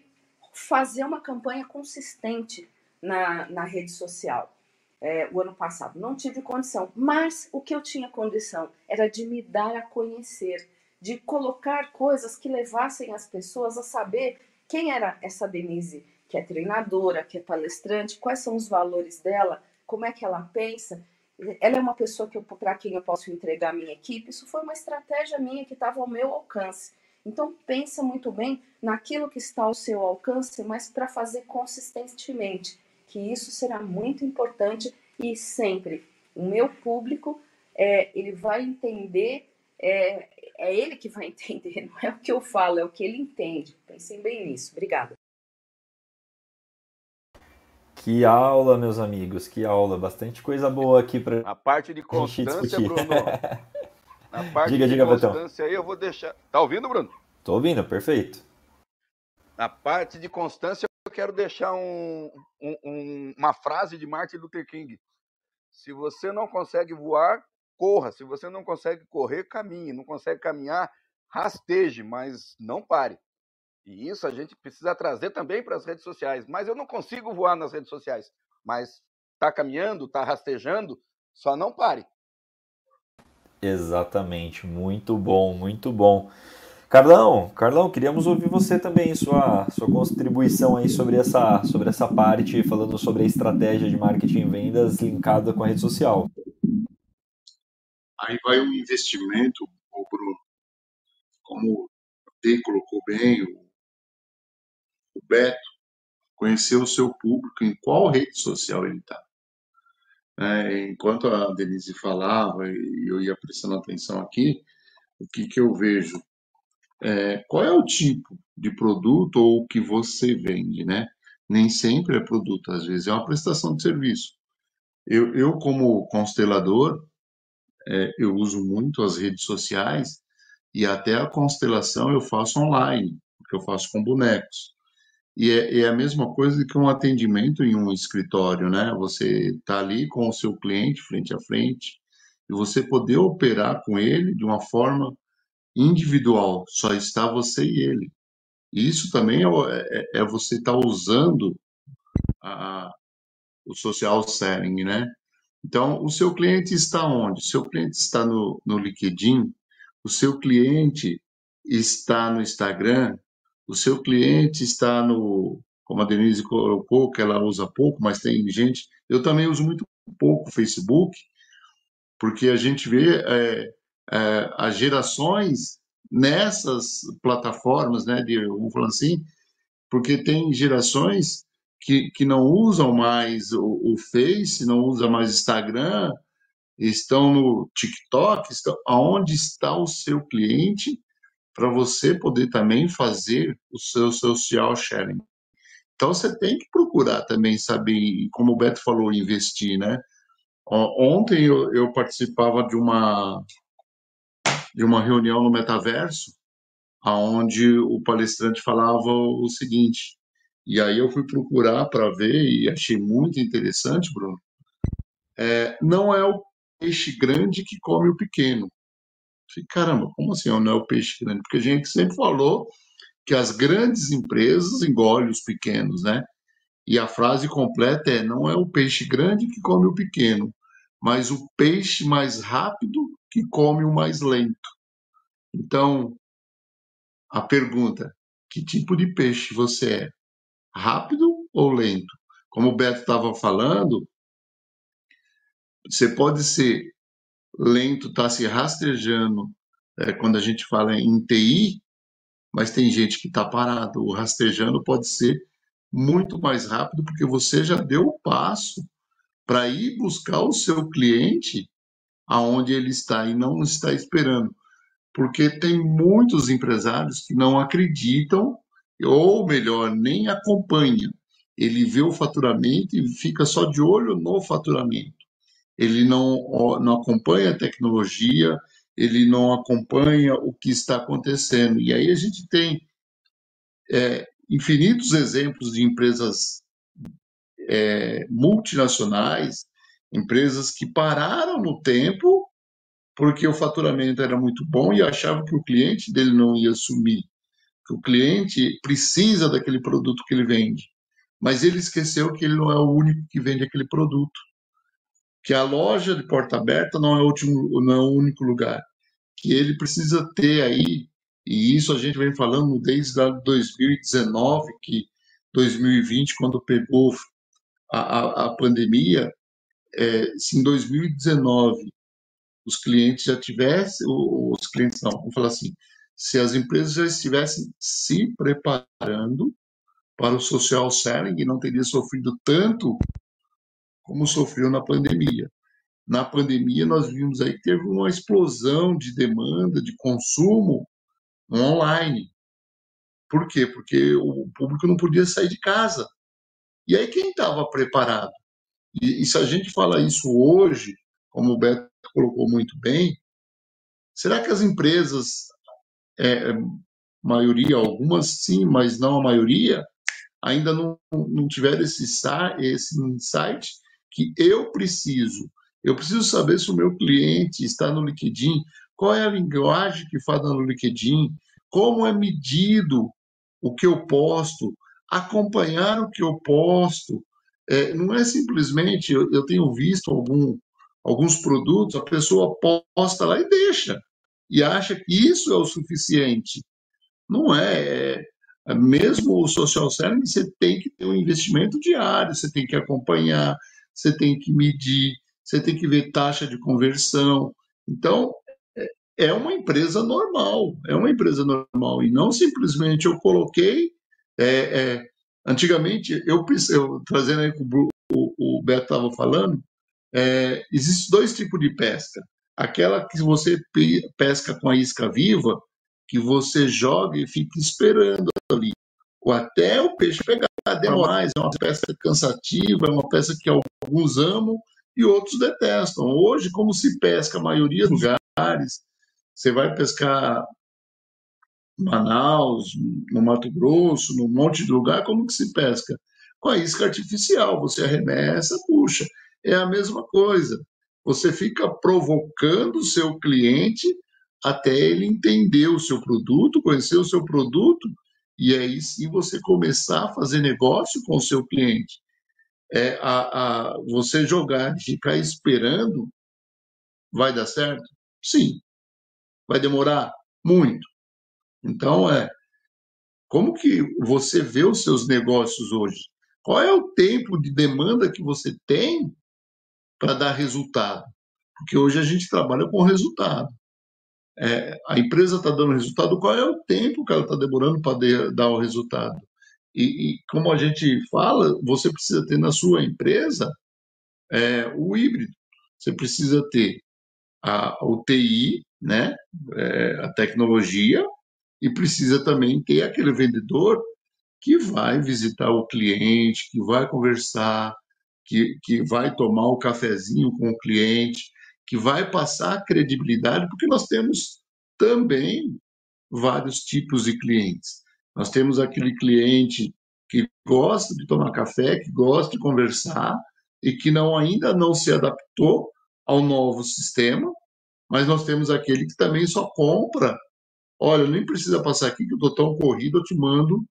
fazer uma campanha consistente na, na rede social. É, o ano passado. Não tive condição, mas o que eu tinha condição era de me dar a conhecer, de colocar coisas que levassem as pessoas a saber quem era essa Denise, que é treinadora, que é palestrante, quais são os valores dela, como é que ela pensa. Ela é uma pessoa que para quem eu posso entregar a minha equipe. Isso foi uma estratégia minha que estava ao meu alcance. Então pensa muito bem naquilo que está ao seu alcance, mas para fazer consistentemente, que isso será muito importante e sempre o meu público é, ele vai entender, é, é ele que vai entender, não é o que eu falo, é o que ele entende. Pensem bem nisso. Obrigada. Que aula, meus amigos, que aula. Bastante coisa boa aqui para a parte de constância, Bruno. Na parte diga, de diga, constância aí eu vou deixar. Tá ouvindo, Bruno? Tô ouvindo, perfeito. Na parte de constância eu quero deixar um, um, uma frase de Martin Luther King. Se você não consegue voar, corra. Se você não consegue correr, caminhe. Não consegue caminhar, rasteje, mas não pare. E isso a gente precisa trazer também para as redes sociais. Mas eu não consigo voar nas redes sociais. Mas está caminhando, está rastejando, só não pare. Exatamente, muito bom, muito bom. Carlão, Carlão, queríamos ouvir você também, sua, sua contribuição aí sobre essa, sobre essa parte, falando sobre a estratégia de marketing e vendas linkada com a rede social. Aí vai um investimento, o Bruno, como T colocou bem, o, o Beto, conhecer o seu público, em qual rede social ele está. É, enquanto a Denise falava e eu ia prestando atenção aqui, o que, que eu vejo? É, qual é o tipo de produto ou o que você vende, né? Nem sempre é produto, às vezes é uma prestação de serviço. Eu, eu como constelador, é, eu uso muito as redes sociais e até a constelação eu faço online, porque eu faço com bonecos. E é, é, a mesma coisa que um atendimento em um escritório, né? Você está ali com o seu cliente frente a frente e você poder operar com ele de uma forma individual, só está você e ele. E isso também é, é, é você estar tá usando a, o social selling, né? Então, o seu cliente está onde? O seu cliente está no, no LinkedIn, o seu cliente está no Instagram, o seu cliente está no, como a Denise colocou, que ela usa pouco, mas tem gente. Eu também uso muito pouco o Facebook, porque a gente vê é, é, as gerações nessas plataformas, né, de, vamos falar assim, porque tem gerações que, que não usam mais o, o Face, não usam mais Instagram, estão no TikTok, estão, aonde está o seu cliente para você poder também fazer o seu social sharing. Então você tem que procurar também saber, como o Beto falou, investir, né? Ontem eu, eu participava de uma de uma reunião no metaverso, aonde o palestrante falava o seguinte: e aí eu fui procurar para ver e achei muito interessante, Bruno. É, não é o peixe grande que come o pequeno. Falei, caramba, como assim não é o peixe grande? Porque a gente sempre falou que as grandes empresas engolem os pequenos, né? E a frase completa é: não é o peixe grande que come o pequeno, mas o peixe mais rápido que come o mais lento. Então, a pergunta: que tipo de peixe você é? rápido ou lento? Como o Beto estava falando, você pode ser lento, tá se rastejando é, quando a gente fala em TI, mas tem gente que está parado. O rastejando pode ser muito mais rápido porque você já deu o passo para ir buscar o seu cliente aonde ele está e não está esperando. Porque tem muitos empresários que não acreditam ou melhor, nem acompanha. Ele vê o faturamento e fica só de olho no faturamento. Ele não, não acompanha a tecnologia, ele não acompanha o que está acontecendo. E aí a gente tem é, infinitos exemplos de empresas é, multinacionais, empresas que pararam no tempo porque o faturamento era muito bom e achavam que o cliente dele não ia sumir que o cliente precisa daquele produto que ele vende, mas ele esqueceu que ele não é o único que vende aquele produto, que a loja de porta aberta não é o, último, não é o único lugar, que ele precisa ter aí, e isso a gente vem falando desde 2019, que 2020, quando pegou a, a, a pandemia, é, se em 2019 os clientes já tivessem, os clientes não, vamos falar assim, se as empresas já estivessem se preparando para o social selling não teria sofrido tanto como sofreu na pandemia. Na pandemia, nós vimos aí que teve uma explosão de demanda, de consumo online. Por quê? Porque o público não podia sair de casa. E aí, quem estava preparado? E, e se a gente fala isso hoje, como o Beto colocou muito bem, será que as empresas é, maioria, algumas sim, mas não a maioria, ainda não, não tiveram esse, esse insight que eu preciso. Eu preciso saber se o meu cliente está no LinkedIn, qual é a linguagem que fala no LinkedIn, como é medido o que eu posto, acompanhar o que eu posto. É, não é simplesmente, eu, eu tenho visto algum, alguns produtos, a pessoa posta lá e deixa e acha que isso é o suficiente. Não é. é. mesmo o social selling, você tem que ter um investimento diário, você tem que acompanhar, você tem que medir, você tem que ver taxa de conversão. Então, é, é uma empresa normal, é uma empresa normal, e não simplesmente eu coloquei. É, é, antigamente, eu, eu trazendo aí o, o, o Beto estava falando, é, existem dois tipos de pesca aquela que você pesca com a isca viva, que você joga e fica esperando ali. Ou até o peixe pegar demais, é uma pesca cansativa, é uma pesca que alguns amam e outros detestam. Hoje, como se pesca a maioria dos lugares, você vai pescar Manaus, no Mato Grosso, num monte de lugar, como que se pesca? Com a isca artificial, você arremessa, puxa. É a mesma coisa. Você fica provocando o seu cliente até ele entender o seu produto, conhecer o seu produto, e aí sim você começar a fazer negócio com o seu cliente. É, a, a, você jogar e ficar esperando, vai dar certo? Sim. Vai demorar? Muito. Então, é, como que você vê os seus negócios hoje? Qual é o tempo de demanda que você tem para dar resultado? Porque hoje a gente trabalha com resultado. É, a empresa está dando resultado, qual é o tempo que ela está demorando para dar o resultado? E, e, como a gente fala, você precisa ter na sua empresa é, o híbrido. Você precisa ter a, o TI, né, é, a tecnologia, e precisa também ter aquele vendedor que vai visitar o cliente, que vai conversar, que, que vai tomar o um cafezinho com o cliente, que vai passar credibilidade, porque nós temos também vários tipos de clientes. Nós temos aquele cliente que gosta de tomar café, que gosta de conversar e que não ainda não se adaptou ao novo sistema, mas nós temos aquele que também só compra. Olha, nem precisa passar aqui que eu estou tão corrido, eu te mando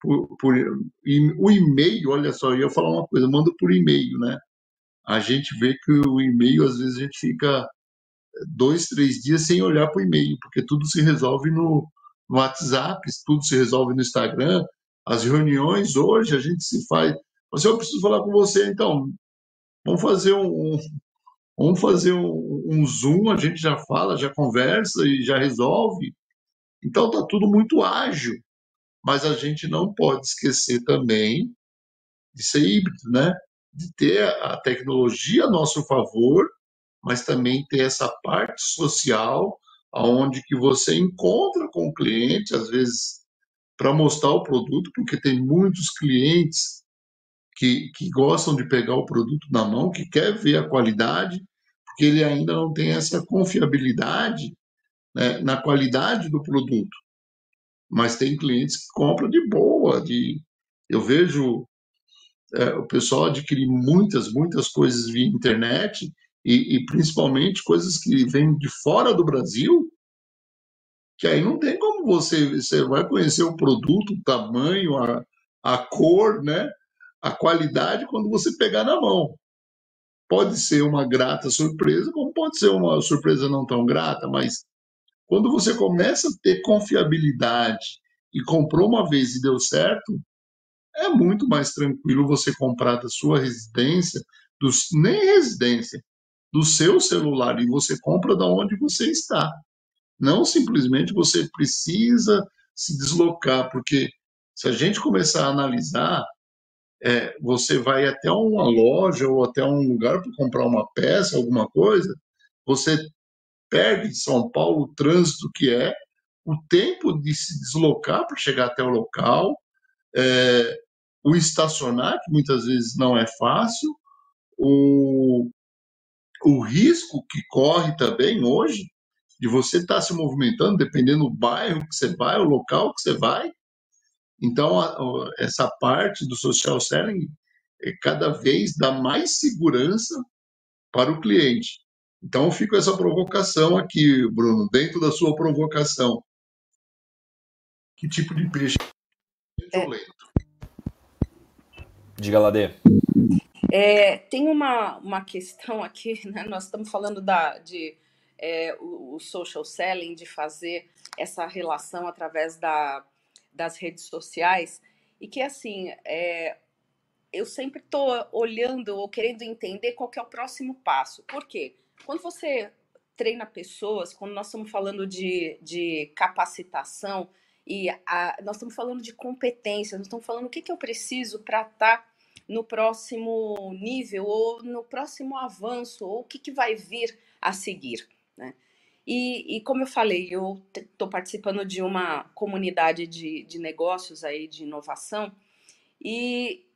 por, por o e-mail. Olha só, eu ia falar uma coisa, mando por e-mail, né? A gente vê que o e-mail às vezes a gente fica dois, três dias sem olhar para o e-mail, porque tudo se resolve no, no WhatsApp, tudo se resolve no Instagram. As reuniões hoje a gente se faz. Você, eu preciso falar com você, então. Vamos fazer um, vamos fazer um, um Zoom, a gente já fala, já conversa e já resolve. Então tá tudo muito ágil, mas a gente não pode esquecer também de ser híbrido, né? De ter a tecnologia a nosso favor mas também ter essa parte social, aonde que você encontra com o cliente, às vezes para mostrar o produto, porque tem muitos clientes que, que gostam de pegar o produto na mão, que quer ver a qualidade, porque ele ainda não tem essa confiabilidade né, na qualidade do produto. Mas tem clientes que compram de boa, de eu vejo é, o pessoal adquirir muitas, muitas coisas via internet e, e, principalmente coisas que vêm de fora do Brasil, que aí não tem como você, você vai conhecer o produto, o tamanho, a, a cor, né? a qualidade quando você pegar na mão. Pode ser uma grata surpresa, como pode ser uma surpresa não tão grata, mas quando você começa a ter confiabilidade e comprou uma vez e deu certo, é muito mais tranquilo você comprar da sua residência, dos, nem residência, do seu celular e você compra da onde você está. Não simplesmente você precisa se deslocar, porque se a gente começar a analisar, é, você vai até uma loja ou até um lugar para comprar uma peça, alguma coisa, você perde em São Paulo o trânsito que é, o tempo de se deslocar para chegar até o local, é, o estacionar, que muitas vezes não é fácil, o, o risco que corre também hoje de você estar tá se movimentando, dependendo do bairro que você vai, o local que você vai. Então, a, essa parte do social selling é cada vez dá mais segurança para o cliente. Então, fica essa provocação aqui, Bruno, dentro da sua provocação. Que tipo de peixe é violento? Diga, Ladê. É, tem uma, uma questão aqui, né? nós estamos falando da, de é, o, o, social selling, de fazer essa relação através da, das redes sociais, e que assim, é, eu sempre estou olhando ou querendo entender qual que é o próximo passo. Por quê? Quando você treina pessoas, quando nós estamos falando de, de capacitação, e a, nós estamos falando de competência, nós estamos falando o que, que eu preciso para estar tá no próximo nível ou no próximo avanço ou o que, que vai vir a seguir, né? E, e como eu falei, eu estou participando de uma comunidade de, de negócios aí, de inovação, e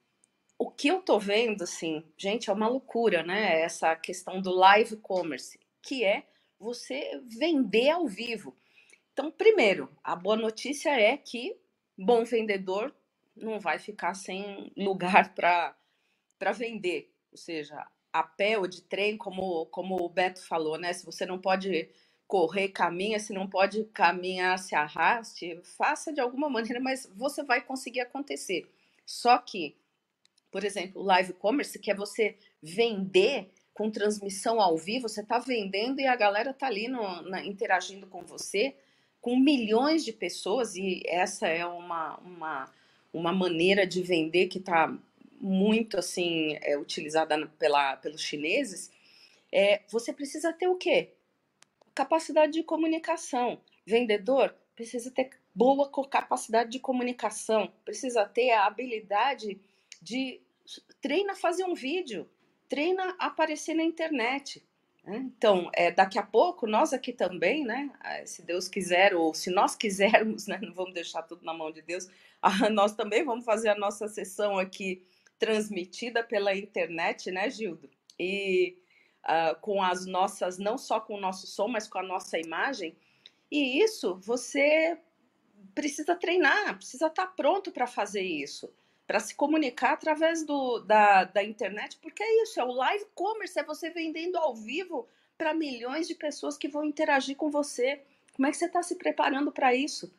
o que eu tô vendo, assim, gente, é uma loucura, né? Essa questão do live commerce, que é você vender ao vivo. Então, primeiro, a boa notícia é que bom vendedor não vai ficar sem lugar para vender. Ou seja, a pé ou de trem, como, como o Beto falou, né? Se você não pode correr, caminha, se não pode caminhar, se arraste, faça de alguma maneira, mas você vai conseguir acontecer. Só que, por exemplo, live commerce, que é você vender com transmissão ao vivo, você está vendendo e a galera está ali no, na, interagindo com você, com milhões de pessoas, e essa é uma, uma, uma maneira de vender que está muito assim é, utilizada pela, pelos chineses, é, você precisa ter o quê? Capacidade de comunicação. Vendedor precisa ter boa capacidade de comunicação, precisa ter a habilidade de treina fazer um vídeo, treina aparecer na internet. Né? Então, é, daqui a pouco, nós aqui também, né? Ah, se Deus quiser, ou se nós quisermos, né? Não vamos deixar tudo na mão de Deus, nós também vamos fazer a nossa sessão aqui transmitida pela internet, né, Gildo? E uh, com as nossas, não só com o nosso som, mas com a nossa imagem. E isso você precisa treinar, precisa estar pronto para fazer isso, para se comunicar através do, da, da internet, porque é isso, é o live commerce, é você vendendo ao vivo para milhões de pessoas que vão interagir com você. Como é que você está se preparando para isso?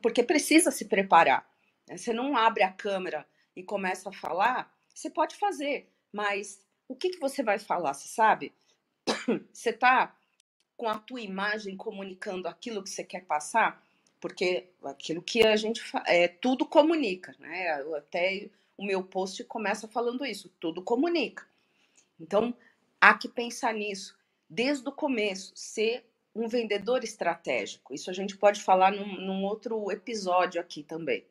Porque precisa se preparar. Né? Você não abre a câmera e começa a falar, você pode fazer, mas o que, que você vai falar, você sabe? Você está com a tua imagem comunicando aquilo que você quer passar? Porque aquilo que a gente é tudo comunica, né? Até o meu post começa falando isso, tudo comunica. Então, há que pensar nisso desde o começo, ser um vendedor estratégico. Isso a gente pode falar num, num outro episódio aqui também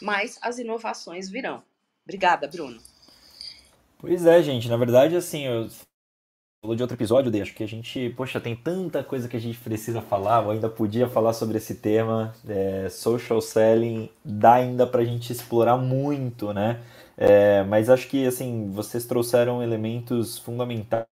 mas as inovações virão. Obrigada, Bruno. Pois é, gente. Na verdade, assim, eu falou de outro episódio, deixo que a gente, poxa, tem tanta coisa que a gente precisa falar, eu ainda podia falar sobre esse tema, é, social selling, dá ainda para a gente explorar muito, né? É, mas acho que, assim, vocês trouxeram elementos fundamentais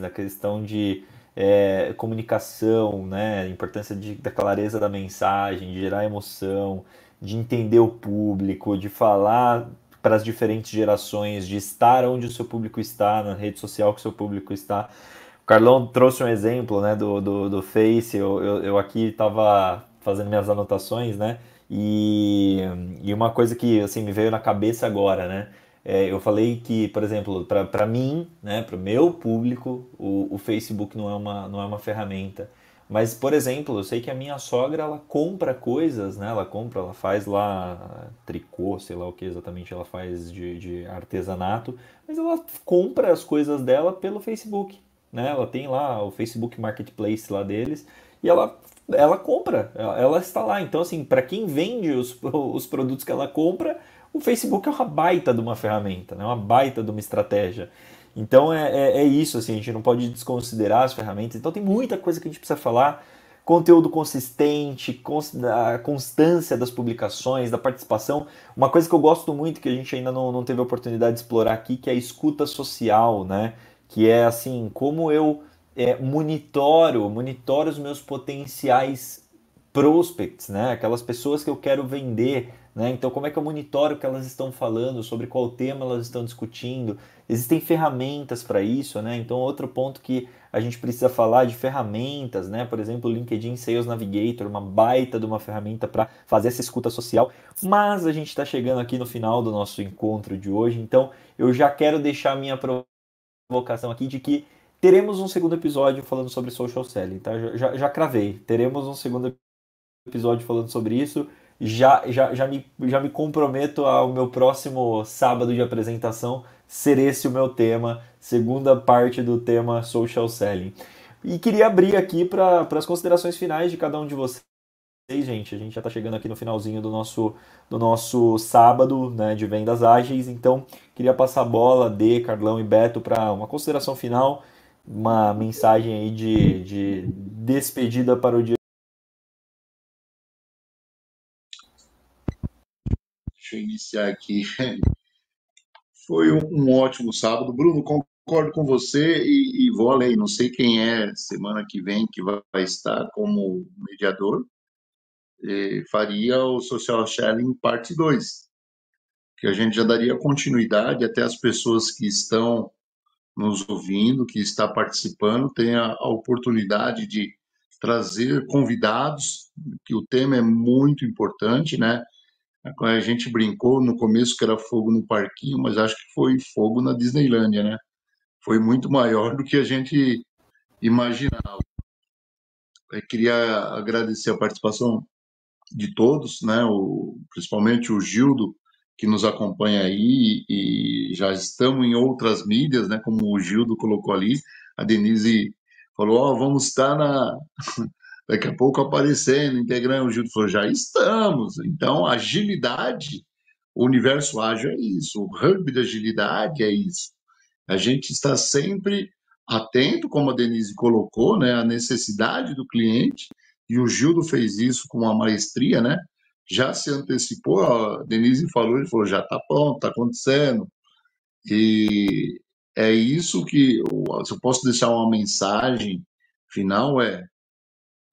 na questão de é, comunicação, né? Importância de, da clareza da mensagem, de gerar emoção, de entender o público, de falar para as diferentes gerações, de estar onde o seu público está, na rede social que o seu público está. O Carlão trouxe um exemplo né, do, do, do Face, eu, eu, eu aqui estava fazendo minhas anotações, né? E, e uma coisa que assim, me veio na cabeça agora, né? É, eu falei que, por exemplo, para mim, né, para o meu público, o, o Facebook não é, uma, não é uma ferramenta. Mas, por exemplo, eu sei que a minha sogra, ela compra coisas, né? Ela compra, ela faz lá tricô, sei lá o que exatamente ela faz de, de artesanato, mas ela compra as coisas dela pelo Facebook, né? Ela tem lá o Facebook Marketplace lá deles e ela, ela compra, ela, está lá. Então, assim, para quem vende os, os produtos que ela compra, o Facebook é uma baita de uma ferramenta, né? Uma baita de uma estratégia. Então é, é, é, isso, assim, a gente não pode desconsiderar as ferramentas. Então tem muita coisa que a gente precisa falar. Conteúdo consistente, a constância das publicações, da participação. Uma coisa que eu gosto muito, que a gente ainda não, não teve a oportunidade de explorar aqui, que é a escuta social, né? Que é assim, como eu é, monitoro, monitoro os meus potenciais prospects, né? Aquelas pessoas que eu quero vender, né? Então, como é que eu monitoro o que elas estão falando, sobre qual tema elas estão discutindo? Existem ferramentas para isso, né? Então, outro ponto que a gente precisa falar de ferramentas, né? Por exemplo, o LinkedIn Sales Navigator, uma baita de uma ferramenta para fazer essa escuta social. Mas a gente está chegando aqui no final do nosso encontro de hoje, então eu já quero deixar a minha provocação aqui de que teremos um segundo episódio falando sobre social selling, tá? Já, já, já cravei. Teremos um segundo episódio falando sobre isso já, já, já, me, já me comprometo ao meu próximo sábado de apresentação ser esse o meu tema, segunda parte do tema social selling. E queria abrir aqui para as considerações finais de cada um de vocês, gente. A gente já está chegando aqui no finalzinho do nosso, do nosso sábado né, de vendas ágeis, então queria passar a bola, de Carlão e Beto, para uma consideração final, uma mensagem aí de, de despedida para o dia Deixa eu iniciar aqui. foi um, um ótimo sábado. Bruno, concordo com você e, e, vou além. Não sei quem é semana que vem que vai, vai estar como mediador. E faria o Social Sharing parte 2, que a gente já daria continuidade até as pessoas que estão nos ouvindo, que está participando, tenha a oportunidade de trazer convidados, que o tema é muito importante, né? A gente brincou no começo que era fogo no parquinho, mas acho que foi fogo na Disneylândia, né? Foi muito maior do que a gente imaginava. Eu queria agradecer a participação de todos, né? O, principalmente o Gildo, que nos acompanha aí e já estamos em outras mídias, né? Como o Gildo colocou ali, a Denise falou, ó, oh, vamos estar na daqui a pouco aparecendo, integrando o Gildo falou, já estamos. Então, agilidade, o universo ágil é isso, o hub da agilidade é isso. A gente está sempre atento, como a Denise colocou, né, à necessidade do cliente, e o Gildo fez isso com uma maestria, né? Já se antecipou, a Denise falou, ele falou, já está pronto, está acontecendo. E é isso que, se eu posso deixar uma mensagem final, é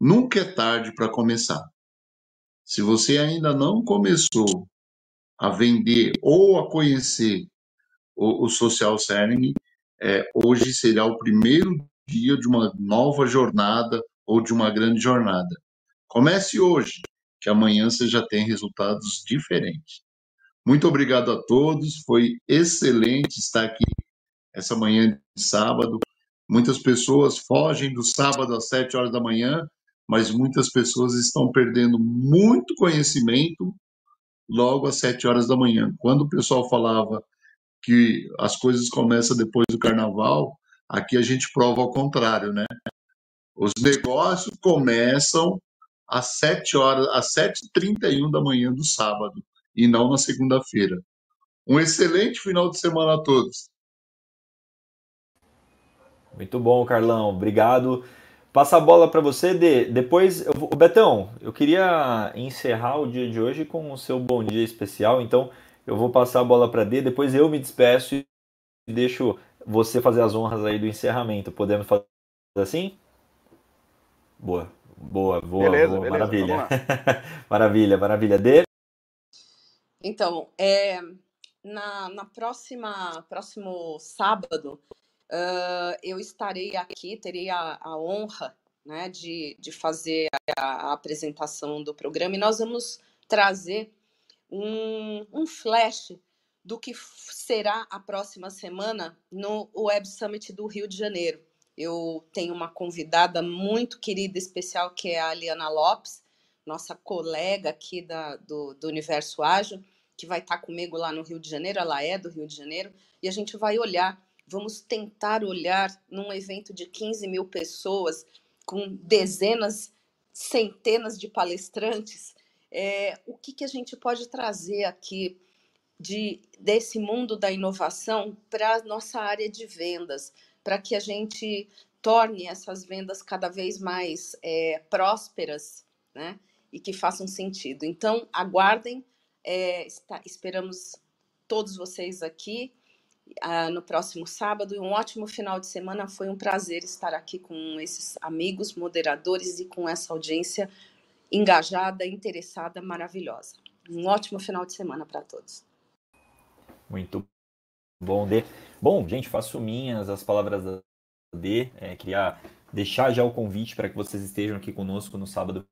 nunca é tarde para começar. Se você ainda não começou a vender ou a conhecer o, o social selling, é, hoje será o primeiro dia de uma nova jornada ou de uma grande jornada. Comece hoje, que amanhã você já tem resultados diferentes. Muito obrigado a todos, foi excelente estar aqui essa manhã de sábado. Muitas pessoas fogem do sábado às sete horas da manhã, mas muitas pessoas estão perdendo muito conhecimento logo às sete horas da manhã. Quando o pessoal falava que as coisas começam depois do carnaval, aqui a gente prova ao contrário, né? Os negócios começam às 7 horas, às 7h31 da manhã do sábado, e não na segunda-feira. Um excelente final de semana a todos. Muito bom, Carlão. Obrigado. Passa a bola para você, de depois, eu, o Betão, eu queria encerrar o dia de hoje com o seu bom dia especial, então eu vou passar a bola para D, depois eu me despeço e deixo você fazer as honras aí do encerramento. Podemos fazer assim? Boa, boa, boa, beleza, boa beleza, maravilha. maravilha, maravilha. D? Então, é, na, na próxima, próximo sábado, uh, eu estarei aqui, terei a, a honra né, de, de fazer a, a apresentação do programa e nós vamos trazer um, um flash do que será a próxima semana no Web Summit do Rio de Janeiro. Eu tenho uma convidada muito querida, especial, que é a Aliana Lopes, nossa colega aqui da, do, do Universo Ágil, que vai estar comigo lá no Rio de Janeiro. Ela é do Rio de Janeiro, e a gente vai olhar, vamos tentar olhar num evento de 15 mil pessoas, com dezenas, centenas de palestrantes, é, o que, que a gente pode trazer aqui de, desse mundo da inovação para a nossa área de vendas, para que a gente torne essas vendas cada vez mais é, prósperas né, e que façam sentido. Então, aguardem, é, está, esperamos todos vocês aqui no próximo sábado e um ótimo final de semana. Foi um prazer estar aqui com esses amigos, moderadores e com essa audiência engajada, interessada, maravilhosa. Um ótimo final de semana para todos. Muito bom, Dê. Bom, gente, faço minhas as palavras da Dê. É, queria deixar já o convite para que vocês estejam aqui conosco no sábado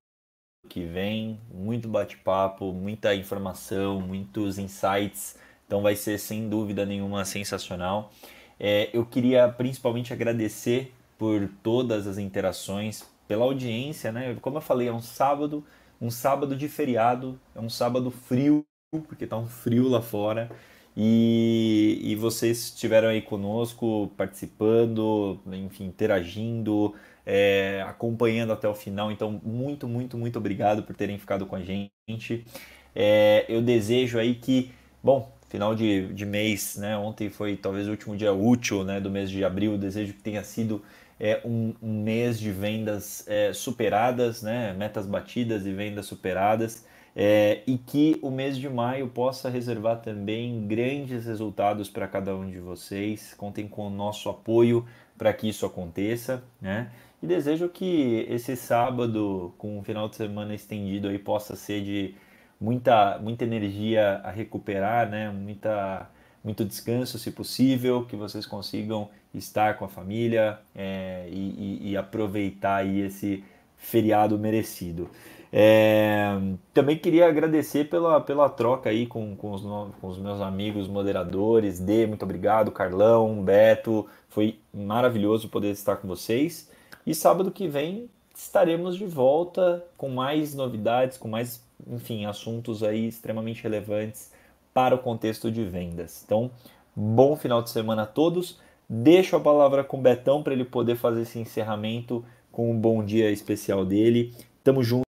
que vem. Muito bate-papo, muita informação, muitos insights. Então vai ser sem dúvida nenhuma sensacional. É, eu queria principalmente agradecer por todas as interações, pela audiência, né? Como eu falei, é um sábado, um sábado de feriado, é um sábado frio, porque tá um frio lá fora. E, e vocês estiveram aí conosco, participando, enfim, interagindo, é, acompanhando até o final. Então, muito, muito, muito obrigado por terem ficado com a gente. É, eu desejo aí que, bom, final de, de mês, né? Ontem foi talvez o último dia útil né, do mês de abril. Desejo que tenha sido é, um, um mês de vendas é, superadas, né, metas batidas e vendas superadas. é, e que o mês de maio possa reservar também grandes resultados para cada um de vocês. Contem com o nosso apoio para que isso aconteça, né? E desejo que esse sábado, com um final de semana estendido aí, possa ser de muita, muita energia a recuperar, né? Muita, muito descanso, se possível, que vocês consigam estar com a família é, e, e, e aproveitar aí esse feriado merecido. É, também queria agradecer pela, pela troca aí com, com, os, com os meus amigos moderadores. Dê, muito obrigado, Carlão, Beto. Foi maravilhoso poder estar com vocês. E sábado que vem estaremos de volta com mais novidades, com mais, enfim, assuntos aí extremamente relevantes para o contexto de vendas. Então, bom final de semana a todos. Deixo a palavra com o Betão para ele poder fazer esse encerramento com um bom dia especial dele. Tamo junto.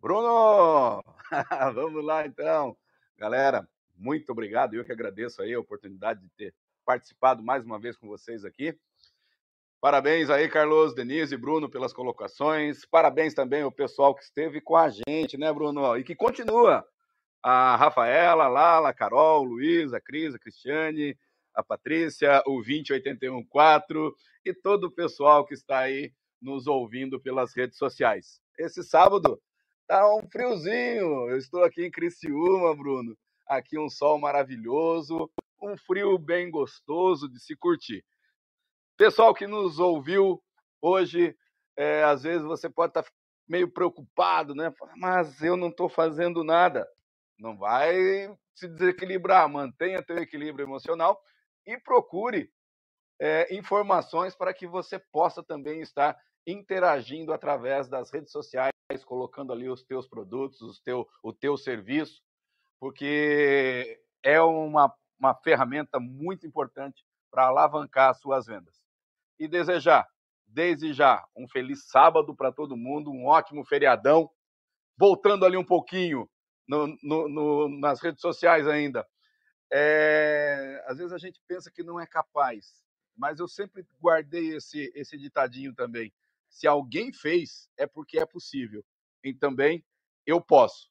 Bruno! Vamos lá então. Galera, muito obrigado. Eu que agradeço aí a oportunidade de ter participado mais uma vez com vocês aqui. Parabéns aí, Carlos, Denise e Bruno, pelas colocações. Parabéns também ao pessoal que esteve com a gente, né, Bruno? E que continua. A Rafaela, a Lala, a Carol, Luiz, a Cris, a Cristiane, a Patrícia, o 20814 e todo o pessoal que está aí nos ouvindo pelas redes sociais. Esse sábado Tá um friozinho. Eu estou aqui em Criciúma, Bruno. Aqui um sol maravilhoso, um frio bem gostoso de se curtir. Pessoal que nos ouviu hoje, é, às vezes você pode estar tá meio preocupado, né? Mas eu não estou fazendo nada. Não vai se desequilibrar. Mantenha teu equilíbrio emocional e procure é, informações para que você possa também estar interagindo através das redes sociais colocando ali os teus produtos, os teu, o teu serviço, porque é uma, uma ferramenta muito importante para alavancar as suas vendas. E desejar, desde já, um feliz sábado para todo mundo, um ótimo feriadão. Voltando ali um pouquinho no, no, no, nas redes sociais ainda. É, às vezes a gente pensa que não é capaz, mas eu sempre guardei esse, esse ditadinho também. Se alguém fez, é porque é possível. E também eu posso.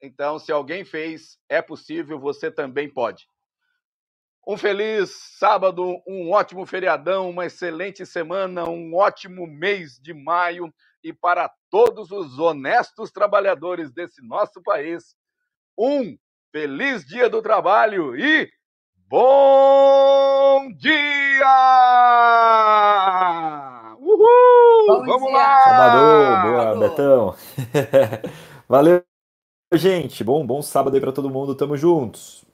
Então, se alguém fez, é possível, você também pode. Um feliz sábado, um ótimo feriadão, uma excelente semana, um ótimo mês de maio e para todos os honestos trabalhadores desse nosso país, um feliz dia do trabalho e bom dia! Uhul! Bom Vamos dia. lá! Sábado, boa, Betão. Valeu, gente. Bom, bom sábado aí para todo mundo. Tamo juntos.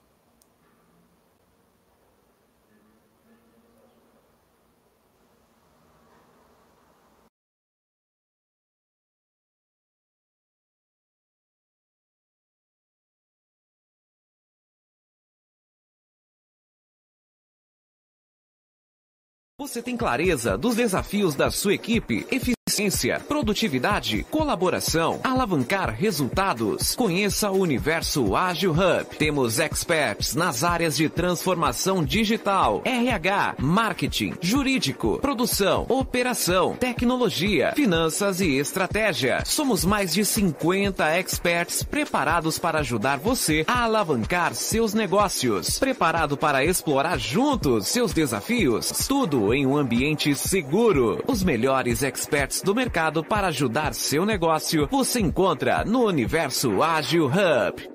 Você tem clareza dos desafios da sua equipe? Eficiência, produtividade, colaboração, alavancar resultados. Conheça o Universo Ágil Hub. Temos experts nas áreas de transformação digital, RH, marketing, jurídico, produção, operação, tecnologia, finanças e estratégia. Somos mais de 50 experts preparados para ajudar você a alavancar seus negócios. Preparado para explorar juntos seus desafios? Tudo em um ambiente seguro. Os melhores experts do mercado para ajudar seu negócio, você encontra no Universo Ágil Hub.